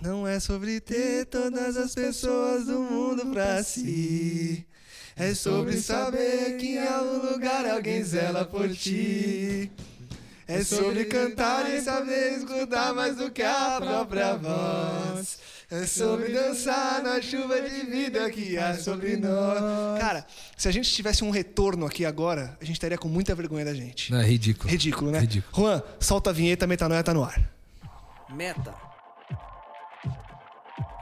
Não é sobre ter todas as pessoas do mundo pra si. É sobre saber que em algum lugar alguém zela por ti. É sobre cantar e saber escutar mais do que a própria voz. É sobre dançar na chuva de vida que há sobre nós. Cara, se a gente tivesse um retorno aqui agora, a gente estaria com muita vergonha da gente. Não, é ridículo. Ridículo, né? Ridículo. Juan, solta a vinheta, Metanoia tá no ar. Meta.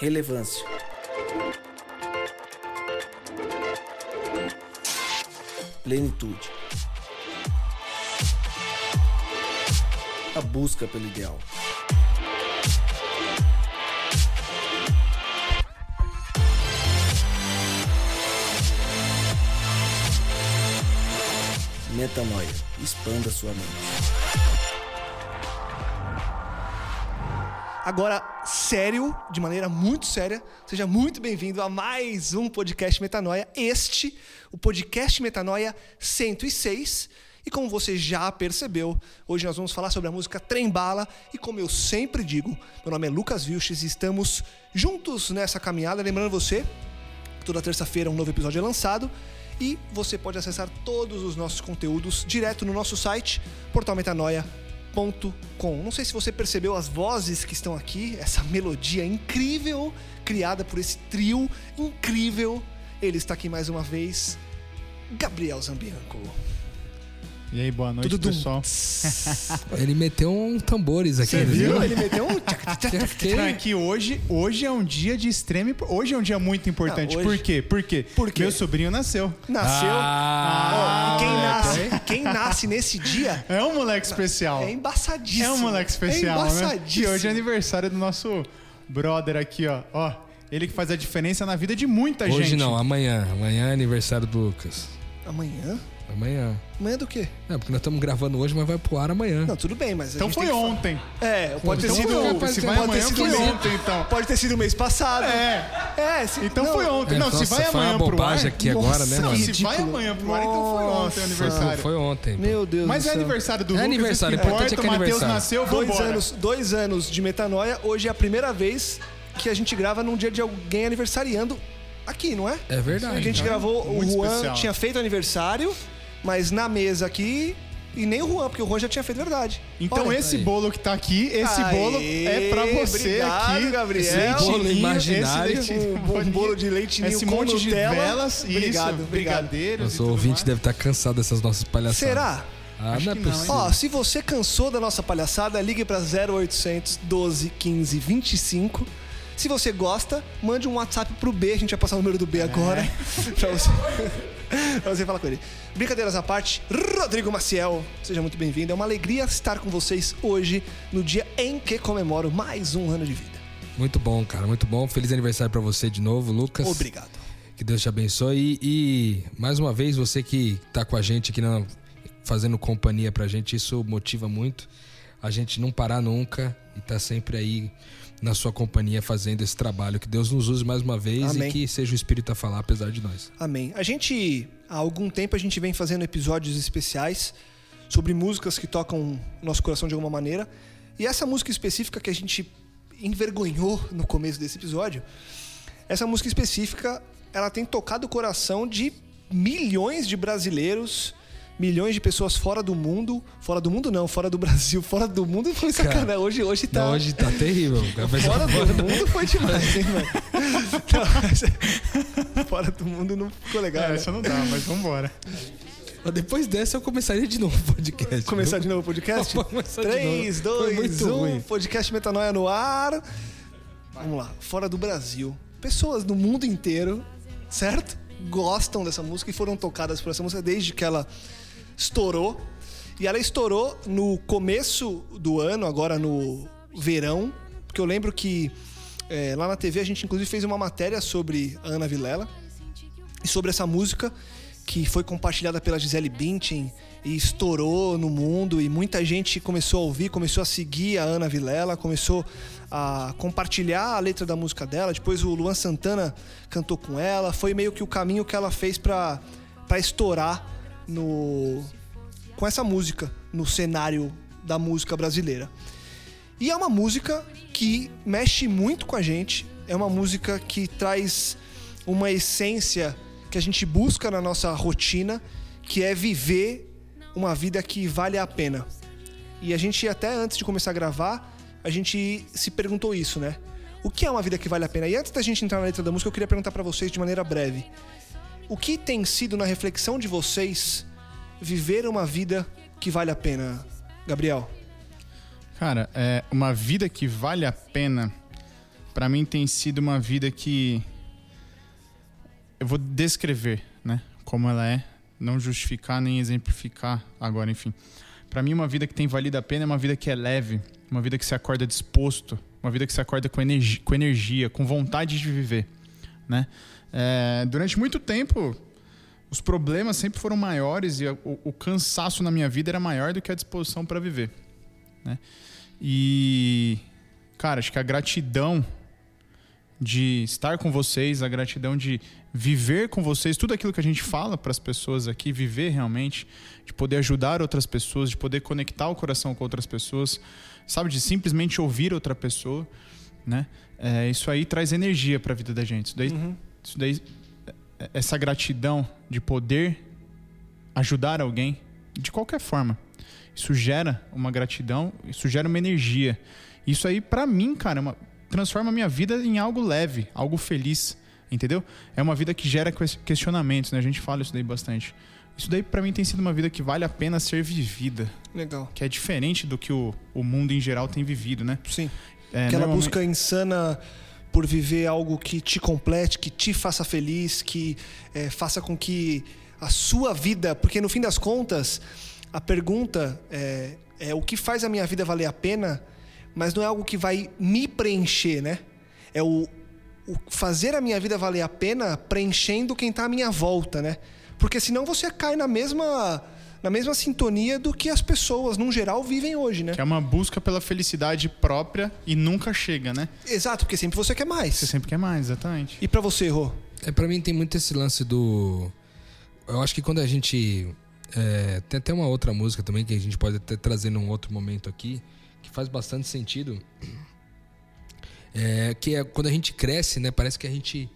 Relevância. Plenitude. A busca pelo ideal. Metanoia. Expanda sua mente. Agora, sério, de maneira muito séria, seja muito bem-vindo a mais um podcast Metanoia. Este, o podcast Metanoia 106. E como você já percebeu, hoje nós vamos falar sobre a música Trembala. E como eu sempre digo, meu nome é Lucas Vilches e estamos juntos nessa caminhada. Lembrando você, toda terça-feira um novo episódio é lançado. E você pode acessar todos os nossos conteúdos direto no nosso site, portalmetanoia.com. Não sei se você percebeu as vozes que estão aqui, essa melodia incrível criada por esse trio incrível. Ele está aqui mais uma vez, Gabriel Zambianco. E aí, boa noite, Tudo dum. pessoal. Ele meteu um tambores aqui. Você né? viu? Ele meteu um. Que- Não, é que hoje, hoje é um dia de extremo. Hoje é um dia muito importante. Não, hoje- Por quê? Por quê? Por quê? Meu sobrinho nasceu. Nasceu. Ah, e quem moleque. nasce, quem nasce nesse dia É um moleque especial. é embaçadíssimo. É um moleque especial, é né? embaçadíssimo. E hoje é aniversário do nosso brother aqui, ó. Ó, ele que faz a diferença na vida de muita gente. Hoje não, amanhã. Amanhã é aniversário do Lucas. Amanhã? Amanhã. Amanhã do quê? É, porque nós estamos gravando hoje, mas vai pro ar amanhã. Não, tudo bem, mas a Então gente foi tem que ontem. É, pode ter Então sido. foi, Se Pode vai ter amanhã, sido foi mês- ontem, então. Pode ter sido mês passado. É. É, se, Então não, foi ontem. É, não, se nossa, vai foi uma amanhã pro ar... bobagem aqui agora, né, Nossa, Não, mano? se vai amanhã pro ar, então foi ontem o Nossa. aniversário. Foi ontem. pô. Meu Deus Mas do é aniversário do É Lucas, aniversário, isso que o importante importa. é que é O Matheus aniversário. nasceu, Dois anos, dois anos de metanoia. Hoje é a primeira vez que a gente grava num dia de alguém aniversariando aqui, não é? É verdade. A gente né? gravou, o Juan tinha feito aniversário, mas na mesa aqui. E nem o Juan, porque o Juan já tinha feito verdade. Então Olha, esse aí. bolo que tá aqui, esse Aê, bolo é pra você obrigado, aqui. Gabriel. Esse Bolo imaginário. Esse leitinho, um, um bolo de leite ninho Esse com monte de velas, Obrigado, isso, obrigado. brigadeiros Nosso ouvinte mais. deve estar cansado dessas nossas palhaçadas. Será? Ah, Acho não é possível. Ó, se você cansou da nossa palhaçada, ligue pra 0800 12 15 25. Se você gosta, mande um WhatsApp pro B, a gente vai passar o número do B agora. pra, você, você falar com ele. Brincadeiras à parte, Rodrigo Maciel, seja muito bem-vindo. É uma alegria estar com vocês hoje, no dia em que comemoro mais um ano de vida. Muito bom, cara, muito bom. Feliz aniversário pra você de novo, Lucas. Obrigado. Que Deus te abençoe. E, e, mais uma vez, você que tá com a gente aqui na- fazendo companhia pra gente, isso motiva muito. A gente não parar nunca e tá sempre aí na sua companhia fazendo esse trabalho. Que Deus nos use mais uma vez Amém. e que seja o Espírito a falar, apesar de nós. Amém. A gente, há algum tempo, a gente vem fazendo episódios especiais sobre músicas que tocam nosso coração de alguma maneira. E essa música específica que a gente envergonhou no começo desse episódio, essa música específica, ela tem tocado o coração de milhões de brasileiros, milhões de pessoas fora do mundo, fora do mundo não, fora do Brasil, fora do mundo foi sacanagem. Hoje, hoje tá. Não, hoje tá terrível. Fora do mundo foi demais, hein, mano? Não, mas- fora do mundo não ficou legal. É, né? essa não dá, mas vambora. Depois dessa eu começaria de novo o podcast. Começar viu? de novo o podcast? Começar de 3, novo. Foi 2, muito 1, ruim. podcast Metanoia no ar. Vamos lá, fora do Brasil. Pessoas do mundo inteiro, certo? Gostam dessa música e foram tocadas por essa música desde que ela estourou. E ela estourou no começo do ano, agora no verão, porque eu lembro que é, lá na TV a gente inclusive fez uma matéria sobre a Ana Vilela e sobre essa música que foi compartilhada pela Gisele Bündchen e estourou no mundo e muita gente começou a ouvir, começou a seguir a Ana Vilela, começou a compartilhar a letra da música dela. Depois o Luan Santana cantou com ela. Foi meio que o caminho que ela fez para para estourar no com essa música no cenário da música brasileira. E é uma música que mexe muito com a gente, é uma música que traz uma essência que a gente busca na nossa rotina, que é viver uma vida que vale a pena. E a gente, até antes de começar a gravar, a gente se perguntou isso, né? O que é uma vida que vale a pena? E antes da gente entrar na letra da música, eu queria perguntar para vocês de maneira breve. O que tem sido, na reflexão de vocês, viver uma vida que vale a pena, Gabriel? Cara, é uma vida que vale a pena, para mim tem sido uma vida que eu vou descrever, né, como ela é, não justificar nem exemplificar agora, enfim. Para mim uma vida que tem valido a pena é uma vida que é leve, uma vida que se acorda disposto, uma vida que se acorda com, energia, com, energia, com vontade de viver, né? É, durante muito tempo os problemas sempre foram maiores e o, o, cansaço na minha vida era maior do que a disposição para viver, né? E cara, acho que a gratidão de estar com vocês, a gratidão de viver com vocês, tudo aquilo que a gente fala para as pessoas aqui, viver realmente, de poder ajudar outras pessoas, de poder conectar o coração com outras pessoas, sabe, de simplesmente ouvir outra pessoa, né? É, isso aí traz energia para a vida da gente. Isso daí, uhum. Isso daí, essa gratidão de poder ajudar alguém de qualquer forma, isso gera uma gratidão, isso gera uma energia. Isso aí, para mim, cara, é uma, transforma a minha vida em algo leve, algo feliz, entendeu? É uma vida que gera questionamentos, né? A gente fala isso daí bastante. Isso daí para mim tem sido uma vida que vale a pena ser vivida. Legal. Que é diferente do que o, o mundo em geral tem vivido, né? Sim. É, Aquela normalmente... busca insana por viver algo que te complete, que te faça feliz, que é, faça com que a sua vida, porque no fim das contas, a pergunta é, é o que faz a minha vida valer a pena mas não é algo que vai me preencher, né? É o, o fazer a minha vida valer a pena preenchendo quem está à minha volta, né? Porque senão você cai na mesma na mesma sintonia do que as pessoas, num geral, vivem hoje, né? Que é uma busca pela felicidade própria e nunca chega, né? Exato, porque sempre você quer mais. Você sempre quer mais, exatamente. E para você, Rô? É, para mim tem muito esse lance do. Eu acho que quando a gente. É, tem até uma outra música também que a gente pode até trazer num outro momento aqui, que faz bastante sentido. É, que é quando a gente cresce, né? Parece que a gente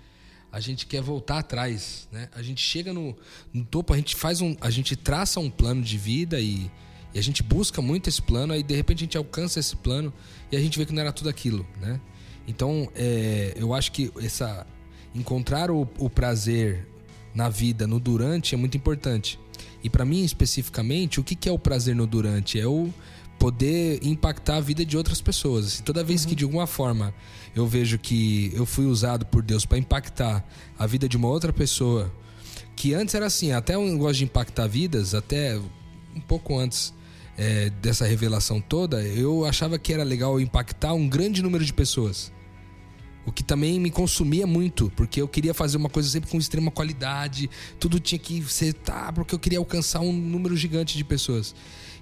a gente quer voltar atrás, né? A gente chega no, no topo, a gente faz um, a gente traça um plano de vida e, e, a gente busca muito esse plano, aí de repente a gente alcança esse plano e a gente vê que não era tudo aquilo, né? Então, é, eu acho que essa encontrar o, o prazer na vida, no durante, é muito importante. E para mim especificamente, o que, que é o prazer no durante? É o poder impactar a vida de outras pessoas. Assim, toda vez uhum. que de alguma forma eu vejo que eu fui usado por Deus para impactar a vida de uma outra pessoa, que antes era assim, até um negócio de impactar vidas, até um pouco antes é, dessa revelação toda, eu achava que era legal impactar um grande número de pessoas. O que também me consumia muito, porque eu queria fazer uma coisa sempre com extrema qualidade, tudo tinha que ser, tá, porque eu queria alcançar um número gigante de pessoas.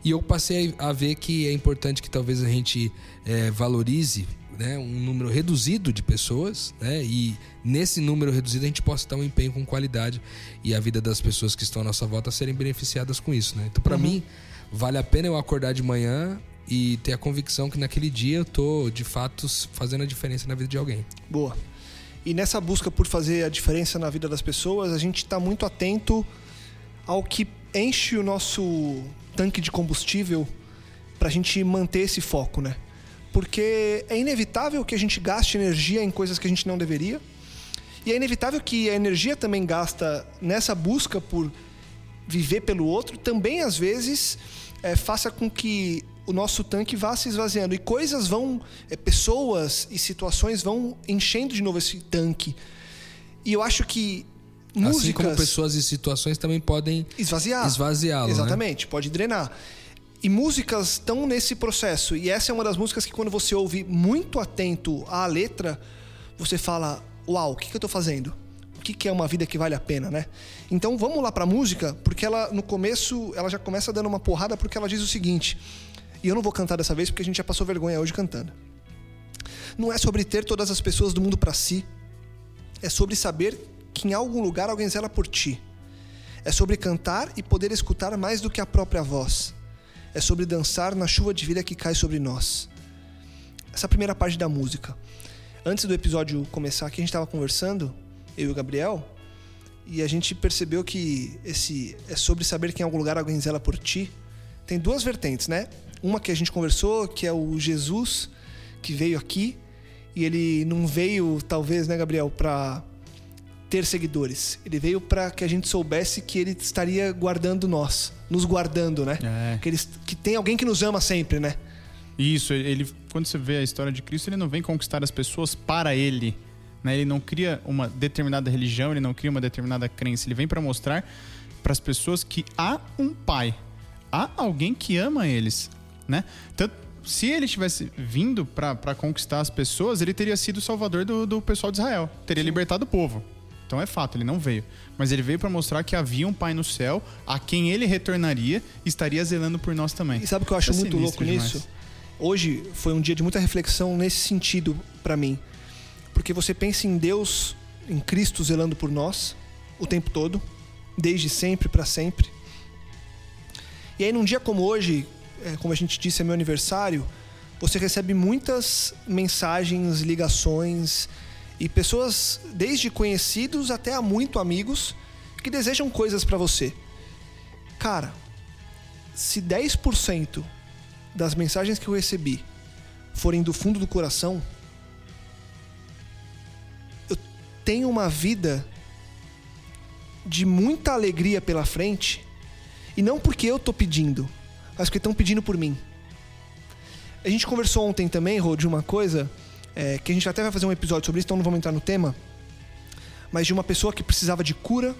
E eu passei a ver que é importante que talvez a gente é, valorize né, um número reduzido de pessoas, né, e nesse número reduzido a gente possa dar um empenho com qualidade e a vida das pessoas que estão à nossa volta serem beneficiadas com isso. Né? Então, para uhum. mim, vale a pena eu acordar de manhã e ter a convicção que naquele dia eu tô de fato fazendo a diferença na vida de alguém. Boa. E nessa busca por fazer a diferença na vida das pessoas, a gente está muito atento ao que enche o nosso tanque de combustível para a gente manter esse foco, né? Porque é inevitável que a gente gaste energia em coisas que a gente não deveria. E é inevitável que a energia também gasta nessa busca por viver pelo outro, também às vezes é, faça com que o nosso tanque vá se esvaziando. E coisas vão, é, pessoas e situações vão enchendo de novo esse tanque. E eu acho que músicas... Assim como pessoas e situações também podem esvaziar. Esvaziá-lo. Né? Exatamente, né? pode drenar. E músicas estão nesse processo. E essa é uma das músicas que, quando você ouve muito atento à letra, você fala: Uau, o que, que eu tô fazendo? O que, que é uma vida que vale a pena, né? Então vamos lá pra música, porque ela, no começo, ela já começa dando uma porrada, porque ela diz o seguinte. E eu não vou cantar dessa vez, porque a gente já passou vergonha hoje cantando. Não é sobre ter todas as pessoas do mundo para si. É sobre saber que em algum lugar alguém zela por ti. É sobre cantar e poder escutar mais do que a própria voz. É sobre dançar na chuva de vida que cai sobre nós. Essa primeira parte da música. Antes do episódio começar aqui, a gente estava conversando, eu e o Gabriel, e a gente percebeu que esse é sobre saber que em algum lugar alguém zela por ti. Tem duas vertentes, né? Uma que a gente conversou, que é o Jesus que veio aqui e ele não veio, talvez, né, Gabriel, para ter seguidores. Ele veio para que a gente soubesse que ele estaria guardando nós, nos guardando, né? É. Que, ele, que tem alguém que nos ama sempre, né? Isso, ele quando você vê a história de Cristo, ele não vem conquistar as pessoas para ele. Né? Ele não cria uma determinada religião, ele não cria uma determinada crença. Ele vem para mostrar para as pessoas que há um pai, há alguém que ama eles, né? Tanto, se ele tivesse vindo para conquistar as pessoas, ele teria sido o salvador do, do pessoal de Israel, teria libertado o povo. Então é fato, ele não veio. Mas ele veio para mostrar que havia um pai no céu a quem ele retornaria e estaria zelando por nós também. E sabe o que eu acho é muito louco nisso? Hoje foi um dia de muita reflexão nesse sentido para mim. Porque você pensa em Deus, em Cristo zelando por nós o tempo todo, desde sempre para sempre. E aí num dia como hoje, é, como a gente disse, é meu aniversário, você recebe muitas mensagens, ligações e pessoas desde conhecidos até a muito amigos que desejam coisas para você. Cara, se 10% das mensagens que eu recebi forem do fundo do coração, eu tenho uma vida de muita alegria pela frente, e não porque eu tô pedindo, mas porque estão pedindo por mim. A gente conversou ontem também, Rô, de uma coisa, é, que a gente até vai fazer um episódio sobre isso, então não vamos entrar no tema, mas de uma pessoa que precisava de cura,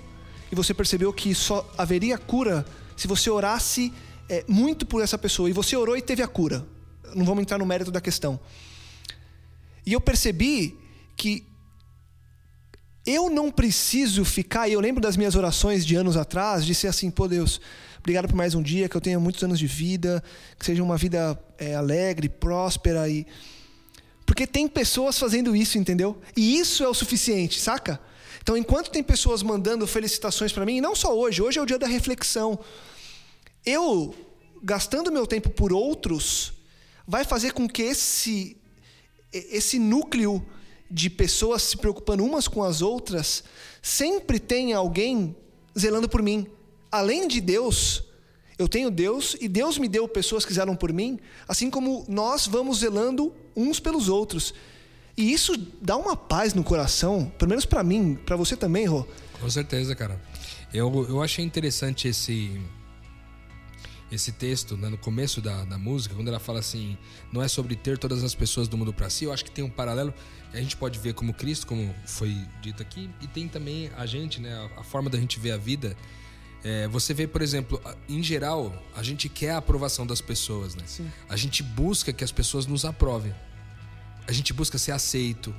e você percebeu que só haveria cura se você orasse é, muito por essa pessoa, e você orou e teve a cura. Não vamos entrar no mérito da questão. E eu percebi que eu não preciso ficar, e eu lembro das minhas orações de anos atrás, de ser assim, pô Deus, obrigado por mais um dia, que eu tenha muitos anos de vida, que seja uma vida é, alegre, próspera e. Porque tem pessoas fazendo isso, entendeu? E isso é o suficiente, saca? Então, enquanto tem pessoas mandando felicitações para mim, e não só hoje, hoje é o dia da reflexão. Eu, gastando meu tempo por outros, vai fazer com que esse, esse núcleo de pessoas se preocupando umas com as outras sempre tenha alguém zelando por mim. Além de Deus, eu tenho Deus e Deus me deu pessoas que zelam por mim, assim como nós vamos zelando uns pelos outros. E isso dá uma paz no coração, pelo menos para mim, para você também, Rô. Com certeza, cara. Eu, eu achei interessante esse esse texto né, no começo da, da música, quando ela fala assim, não é sobre ter todas as pessoas do mundo para si. Eu acho que tem um paralelo a gente pode ver como Cristo, como foi dito aqui, e tem também a gente, né, a, a forma da gente ver a vida. É, você vê, por exemplo, em geral, a gente quer a aprovação das pessoas, né? Sim. A gente busca que as pessoas nos aprovem. A gente busca ser aceito,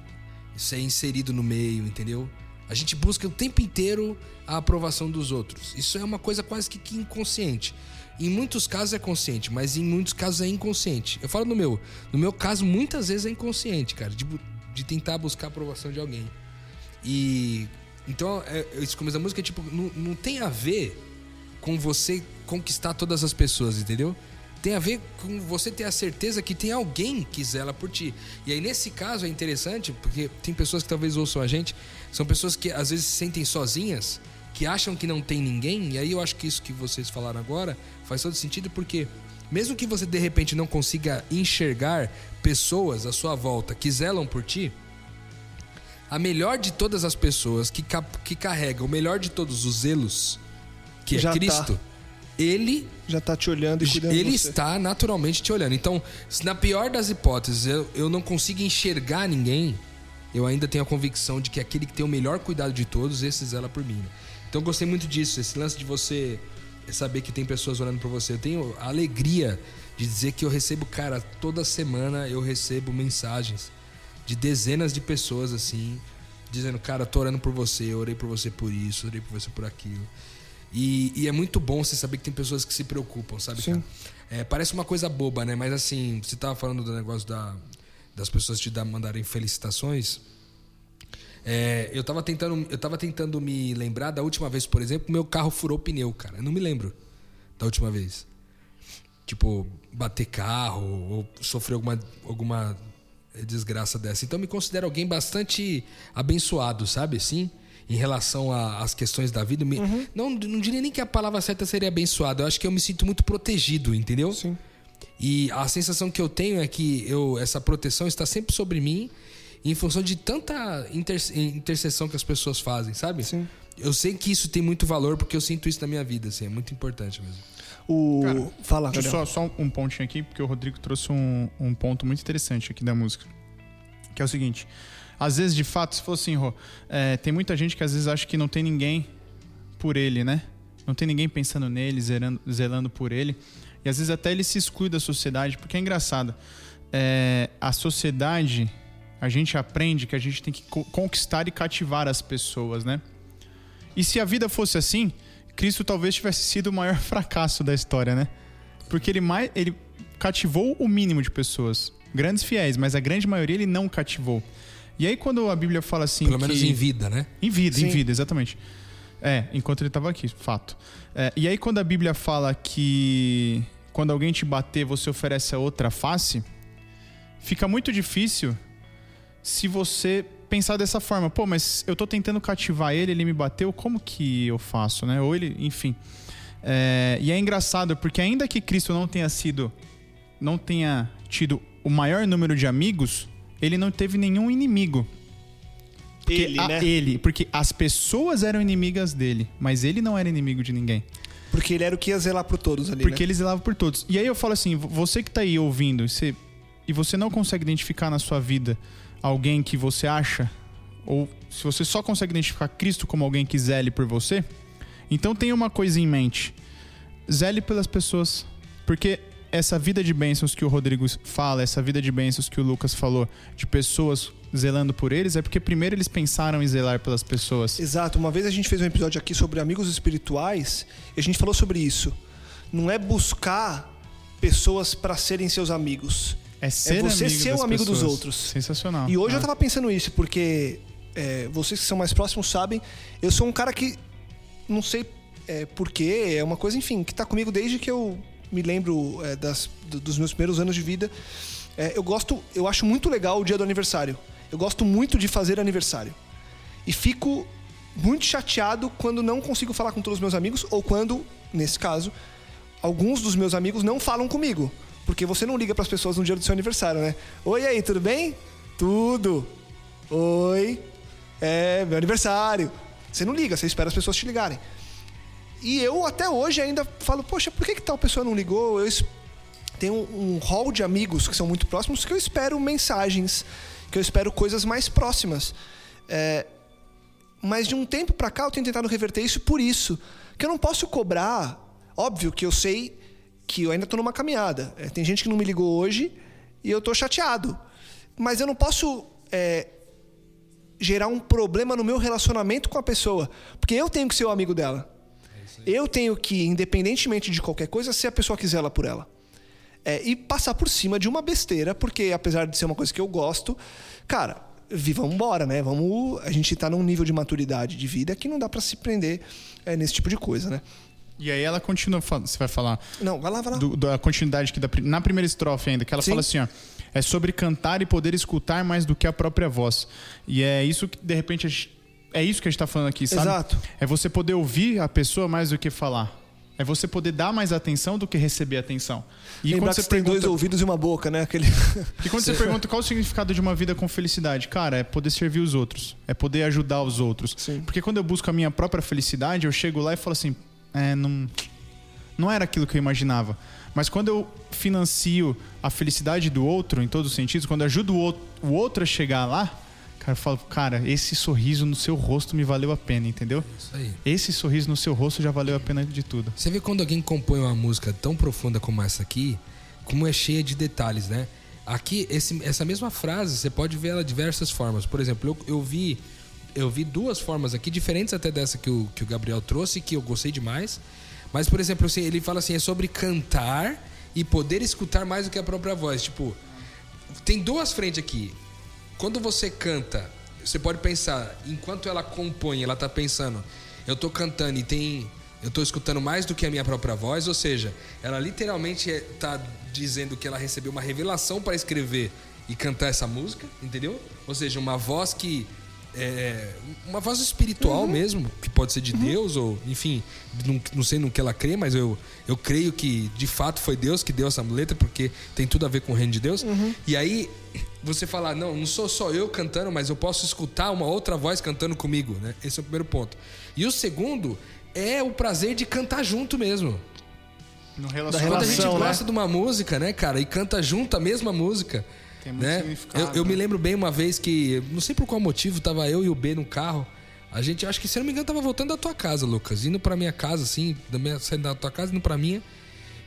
ser inserido no meio, entendeu? A gente busca o tempo inteiro a aprovação dos outros. Isso é uma coisa quase que, inconsciente. Em muitos casos é consciente, mas em muitos casos é inconsciente. Eu falo no meu. No meu caso, muitas vezes é inconsciente, cara, de, de tentar buscar a aprovação de alguém. E. Então, é, esse começo da música é tipo, não, não tem a ver com você conquistar todas as pessoas, entendeu? Tem a ver com você ter a certeza que tem alguém que zela por ti. E aí, nesse caso, é interessante, porque tem pessoas que talvez ouçam a gente, são pessoas que às vezes se sentem sozinhas, que acham que não tem ninguém, e aí eu acho que isso que vocês falaram agora faz todo sentido, porque mesmo que você de repente não consiga enxergar pessoas à sua volta que zelam por ti, a melhor de todas as pessoas que, que carrega o melhor de todos os zelos, que Já é tá. Cristo, ele Já tá te olhando e cuidando ele está naturalmente te olhando. Então, se na pior das hipóteses eu, eu não consigo enxergar ninguém, eu ainda tenho a convicção de que aquele que tem o melhor cuidado de todos, esse zela por mim. né? Então, eu gostei muito disso, esse lance de você é saber que tem pessoas orando por você. Eu tenho a alegria de dizer que eu recebo, cara, toda semana eu recebo mensagens de dezenas de pessoas assim, dizendo, cara, tô orando por você, eu orei por você por isso, orei por você por aquilo. E, e é muito bom você saber que tem pessoas que se preocupam, sabe, Sim. cara? É, parece uma coisa boba, né? Mas assim, você tava falando do negócio da, das pessoas te dar, mandarem felicitações. É, eu, tava tentando, eu tava tentando me lembrar da última vez, por exemplo, meu carro furou pneu, cara. Eu não me lembro da última vez. Tipo, bater carro ou sofrer alguma, alguma desgraça dessa. Então eu me considero alguém bastante abençoado, sabe? Assim, em relação às questões da vida. Me- não, não diria nem que a palavra certa seria abençoado. Eu acho que eu me sinto muito protegido, entendeu? Sim. E a sensação que eu tenho é que eu, essa proteção está sempre sobre mim em função de tanta inter, intercessão que as pessoas fazem, sabe? Sim. Eu sei que isso tem muito valor porque eu sinto isso na minha vida, assim, é muito importante mesmo. O... Cara, Fala, Gabriel. só, só um pontinho aqui, porque o Rodrigo trouxe um, um ponto muito interessante aqui da música. Que é o seguinte: às vezes, de fato, se for assim, Rô, é, tem muita gente que às vezes acha que não tem ninguém por ele, né? Não tem ninguém pensando nele, zelando, zelando por ele. E às vezes até ele se exclui da sociedade, porque é engraçado. É, a sociedade, a gente aprende que a gente tem que co- conquistar e cativar as pessoas, né? E se a vida fosse assim, Cristo talvez tivesse sido o maior fracasso da história, né? Porque ele, mais, ele cativou o mínimo de pessoas. Grandes fiéis, mas a grande maioria ele não cativou. E aí quando a Bíblia fala assim Pelo que... menos em vida, né? Em vida, Sim. em vida, exatamente. É, enquanto ele estava aqui, fato. É, e aí, quando a Bíblia fala que quando alguém te bater, você oferece a outra face, fica muito difícil se você pensar dessa forma. Pô, mas eu tô tentando cativar ele, ele me bateu, como que eu faço, né? Ou ele, enfim. É, e é engraçado porque ainda que Cristo não tenha sido, não tenha tido o maior número de amigos, ele não teve nenhum inimigo. Porque Ele, a- né? ele, porque as pessoas eram inimigas dele, mas ele não era inimigo de ninguém. Porque ele era o que ia zelar por todos ali, Porque né? ele zelava por todos. E aí eu falo assim, vo- você que tá aí ouvindo, você, e você não consegue identificar na sua vida alguém que você acha, ou se você só consegue identificar Cristo como alguém que zele por você, então tenha uma coisa em mente. Zele pelas pessoas. Porque essa vida de bênçãos que o Rodrigo fala, essa vida de bênçãos que o Lucas falou, de pessoas zelando por eles, é porque primeiro eles pensaram em zelar pelas pessoas. Exato. Uma vez a gente fez um episódio aqui sobre amigos espirituais e a gente falou sobre isso. Não é buscar pessoas para serem seus amigos. É ser você amigo ser um amigo dos pessoas. outros. Sensacional. E hoje Ah. eu tava pensando isso, porque é, vocês que são mais próximos sabem, eu sou um cara que não sei é, porquê, é uma coisa, enfim, que tá comigo desde que eu me lembro é, das, do- dos meus primeiros anos de vida. É, eu gosto, eu acho muito legal o dia do aniversário. Eu gosto muito de fazer aniversário. E fico muito chateado quando não consigo falar com todos os meus amigos, ou quando, nesse caso, alguns dos meus amigos não falam comigo. Porque você não liga para as pessoas no dia do seu aniversário, né? Oi, aí, tudo bem? Tudo. Oi. É, meu aniversário. Você não liga, você espera as pessoas te ligarem. E eu até hoje ainda falo, poxa, por que, que tal pessoa não ligou? Eu tenho um, hall de amigos que são muito próximos que eu espero mensagens, que eu espero coisas mais próximas. É, mas de um tempo pra cá eu tenho tentado reverter isso por isso. Que eu não posso cobrar. Óbvio que eu sei que eu ainda tô numa caminhada. É, tem gente que não me ligou hoje e eu tô chateado. Mas eu não posso é, gerar um problema no meu relacionamento com a pessoa. Porque eu tenho que ser o amigo dela. Eu tenho que, independentemente de qualquer coisa, ser a pessoa que zela por ela. É, e passar por cima de uma besteira, porque apesar de ser uma coisa que eu gosto, cara, vamos embora, né? Vamos, a gente tá num nível de maturidade de vida que não dá pra se prender é, nesse tipo de coisa, né? E aí ela continua, fal- você vai falar Não, vai lá, vai lá. do- da continuidade que da, na primeira estrofe ainda, que ela Sim. fala assim, ó, é sobre cantar e poder escutar mais do que a própria voz. E é isso que de repente gente- é isso que a gente tá falando aqui, sabe? Exato. É você poder ouvir a pessoa mais do que falar. É você poder dar mais atenção do que receber atenção. E Lembrar quando que você você tem dois pergunta, ouvidos e uma boca, né? Aquele... e quando você pergunta qual o significado de uma vida com felicidade, cara, é poder servir os outros, é poder ajudar os outros. Sim. Porque quando eu busco a minha própria felicidade, eu chego lá e falo assim, é, não, não era aquilo que eu imaginava. Mas quando eu financio a felicidade do outro, em todos os sentidos, quando eu ajudo o outro, o outro a chegar lá, Cara, eu falo, cara, esse sorriso no seu rosto me valeu a pena, entendeu? Isso aí. Esse sorriso no seu rosto já valeu a pena de tudo. Você vê quando alguém compõe uma música tão profunda como essa aqui, como é cheia de detalhes, né? Aqui, esse- essa mesma frase, você pode ver ela de diversas formas. Por exemplo, eu, eu vi eu vi duas formas aqui, diferentes até dessa que o, que o Gabriel trouxe, que eu gostei demais. Mas, por exemplo, assim, ele fala assim, é sobre cantar e poder escutar mais do que a própria voz. Tipo, tem duas frentes aqui. Quando você canta, você pode pensar, enquanto ela compõe, ela tá pensando, eu tô cantando e tem. Eu tô escutando mais do que a minha própria voz, ou seja, ela literalmente é- tá dizendo que ela recebeu uma revelação para escrever e cantar essa música, entendeu? Ou seja, uma voz que. É, uma voz espiritual mesmo, que pode ser de Deus, ou enfim, não, não sei no que ela crê, mas eu, eu creio que de fato foi Deus que deu essa letra, porque tem tudo a ver com o reino de Deus. E aí você falar, não, não sou só eu cantando, mas eu posso escutar uma outra voz cantando comigo, né? Esse é o primeiro ponto. E o segundo é o prazer de cantar junto mesmo. No Da Quando a gente relação, né? gosta de uma música, né, cara, e canta junto a mesma música. Tem muito né? significado, Eu, eu me né? lembro bem uma vez que, não sei por qual motivo, tava eu e o B no carro. A gente, acho que se eu não me engano, tava voltando da tua casa, Lucas. Indo pra minha casa, assim, da minha, saindo da tua casa, indo pra minha.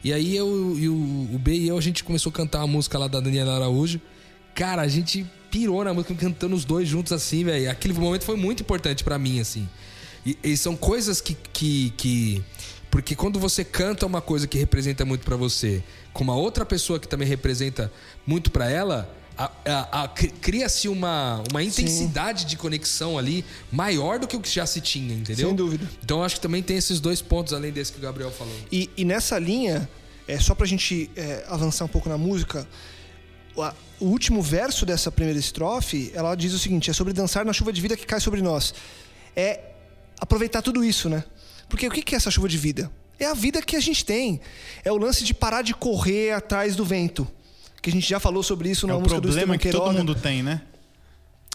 E aí eu e o, o B e eu, a gente começou a cantar a música lá da Daniela Araújo. Cara, a gente pirou na música, cantando os dois juntos assim, velho. Aquele momento foi muito importante pra mim, assim. E, e são coisas que, que, que. Porque quando você canta uma coisa que representa muito pra você, com uma outra pessoa que também representa muito pra ela, cria-se uma, uma intensidade de conexão ali maior do que o que já se tinha, entendeu? Sem dúvida. Então eu acho que também tem esses dois pontos além desse que o Gabriel falou. E, e nessa linha, é, só pra gente é, avançar um pouco na música, o, a- o último verso dessa primeira estrofe, ela diz o seguinte: é sobre dançar na chuva de vida que cai sobre nós. É aproveitar tudo isso, né? Porque o que é essa chuva de vida? É a vida que a gente tem. É o lance de parar de correr atrás do vento. Que a gente já falou sobre isso É na o música do problema Esteban que todo mundo tem, né?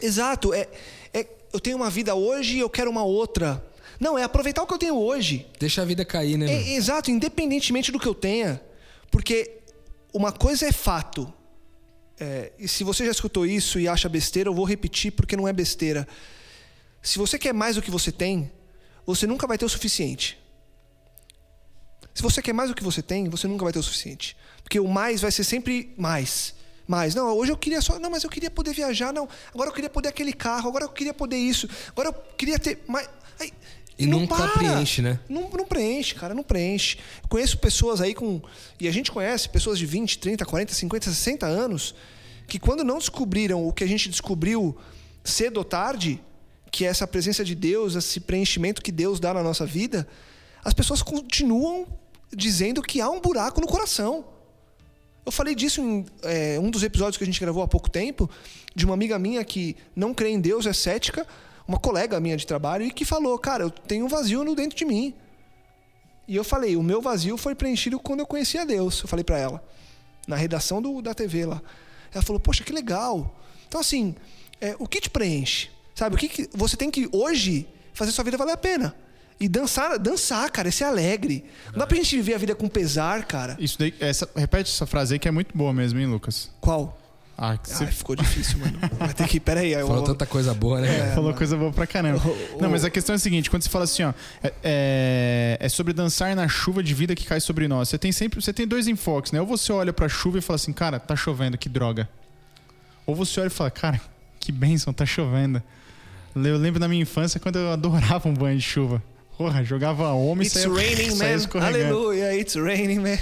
Exato. É, é, eu tenho uma vida hoje e eu quero uma outra. Não, é aproveitar o que eu tenho hoje. Deixa a vida cair, né? É, exato, independentemente do que eu tenha. Porque uma coisa é fato. É, e se você já escutou isso e acha besteira, eu vou repetir porque não é besteira. Se você quer mais do que você tem, você nunca vai ter o suficiente. Se você quer mais do que você tem, você nunca vai ter o suficiente. Porque o mais vai ser sempre mais. Mais. Não, hoje eu queria só. Não, mas eu queria poder viajar. Não, agora eu queria poder aquele carro. Agora eu queria poder isso. Agora eu queria ter mais. Aí, E não nunca para. preenche, né? Não, não preenche, cara, não preenche. Eu conheço pessoas aí com. E a gente conhece pessoas de 20, 30, 40, 50, 60 anos que, quando não descobriram o que a gente descobriu cedo ou tarde, que é essa presença de Deus, esse preenchimento que Deus dá na nossa vida, as pessoas continuam dizendo que há um buraco no coração. Eu falei disso em é, um dos episódios que a gente gravou há pouco tempo, de uma amiga minha que não crê em Deus, é cética, uma colega minha de trabalho, e que falou: Cara, eu tenho um vazio no dentro de mim. E eu falei: O meu vazio foi preenchido quando eu conheci a Deus. Eu falei para ela, na redação do, da TV lá. Ela falou: Poxa, que legal. Então, assim, é, o que te preenche? Sabe, o que, que você tem que hoje fazer sua vida valer a pena? E dançar, dançar, cara, esse é alegre. Não dá pra gente viver a vida com pesar, cara. Isso daí, essa, repete essa frase aí que é muito boa mesmo, hein, Lucas? Qual? Ah, que você Ai, ficou difícil, mano. Vai ter que. Pera aí. eu Falou vou- tanta coisa boa, né? falou coisa boa pra caramba. O- Não, o- mas a questão é a seguinte: quando você fala assim, ó, é, é- é sobre dançar na chuva de vida que cai sobre nós. Você tem sempre, você tem dois enfoques, né? Ou você olha pra chuva e fala assim, cara, tá chovendo, que droga. Ou você olha e fala, cara, que bênção, tá chovendo. Eu lembro da minha infância quando eu adorava um banho de chuva. Porra, jogava homem e It's saía, raining, saía man. Aleluia, it's raining, man.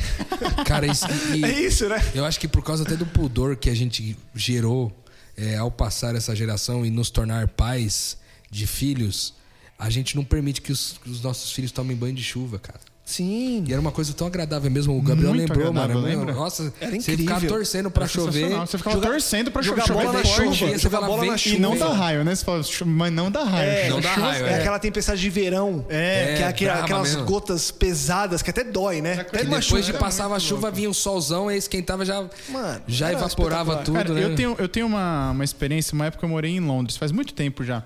Cara, isso, e- É isso, né? eu acho que por causa até do pudor que a gente gerou é, ao passar essa geração e nos tornar pais de filhos, a gente não permite que os, que os nossos filhos tomem banho de chuva, cara. Sim. E era uma coisa tão agradável mesmo. O Gabriel Muito lembrou, mano. lembra? Nossa, Era você ficava incrível. torcendo pra Era chover. Você ficava Jogar- torcendo pra jogar chover. bola na chover chuva. Você Jogar bola na chuva. E não dá chuva. raio, né? Você fala, "Chu- mas não dá raio. É, Não dá Chuva- raio, É, é. aquela tempestade de verão. É, que é aquela- brava aquelas mesmo. gotas pesadas que até dói, né? Até depois chuva. de era passava a chuva, vinha o solzão, aí esquentava, já, Mano, já evaporava tudo, Cara, né? eu tenho, eu tenho uma, uma experiência, uma época eu morei em Londres, faz muito tempo já.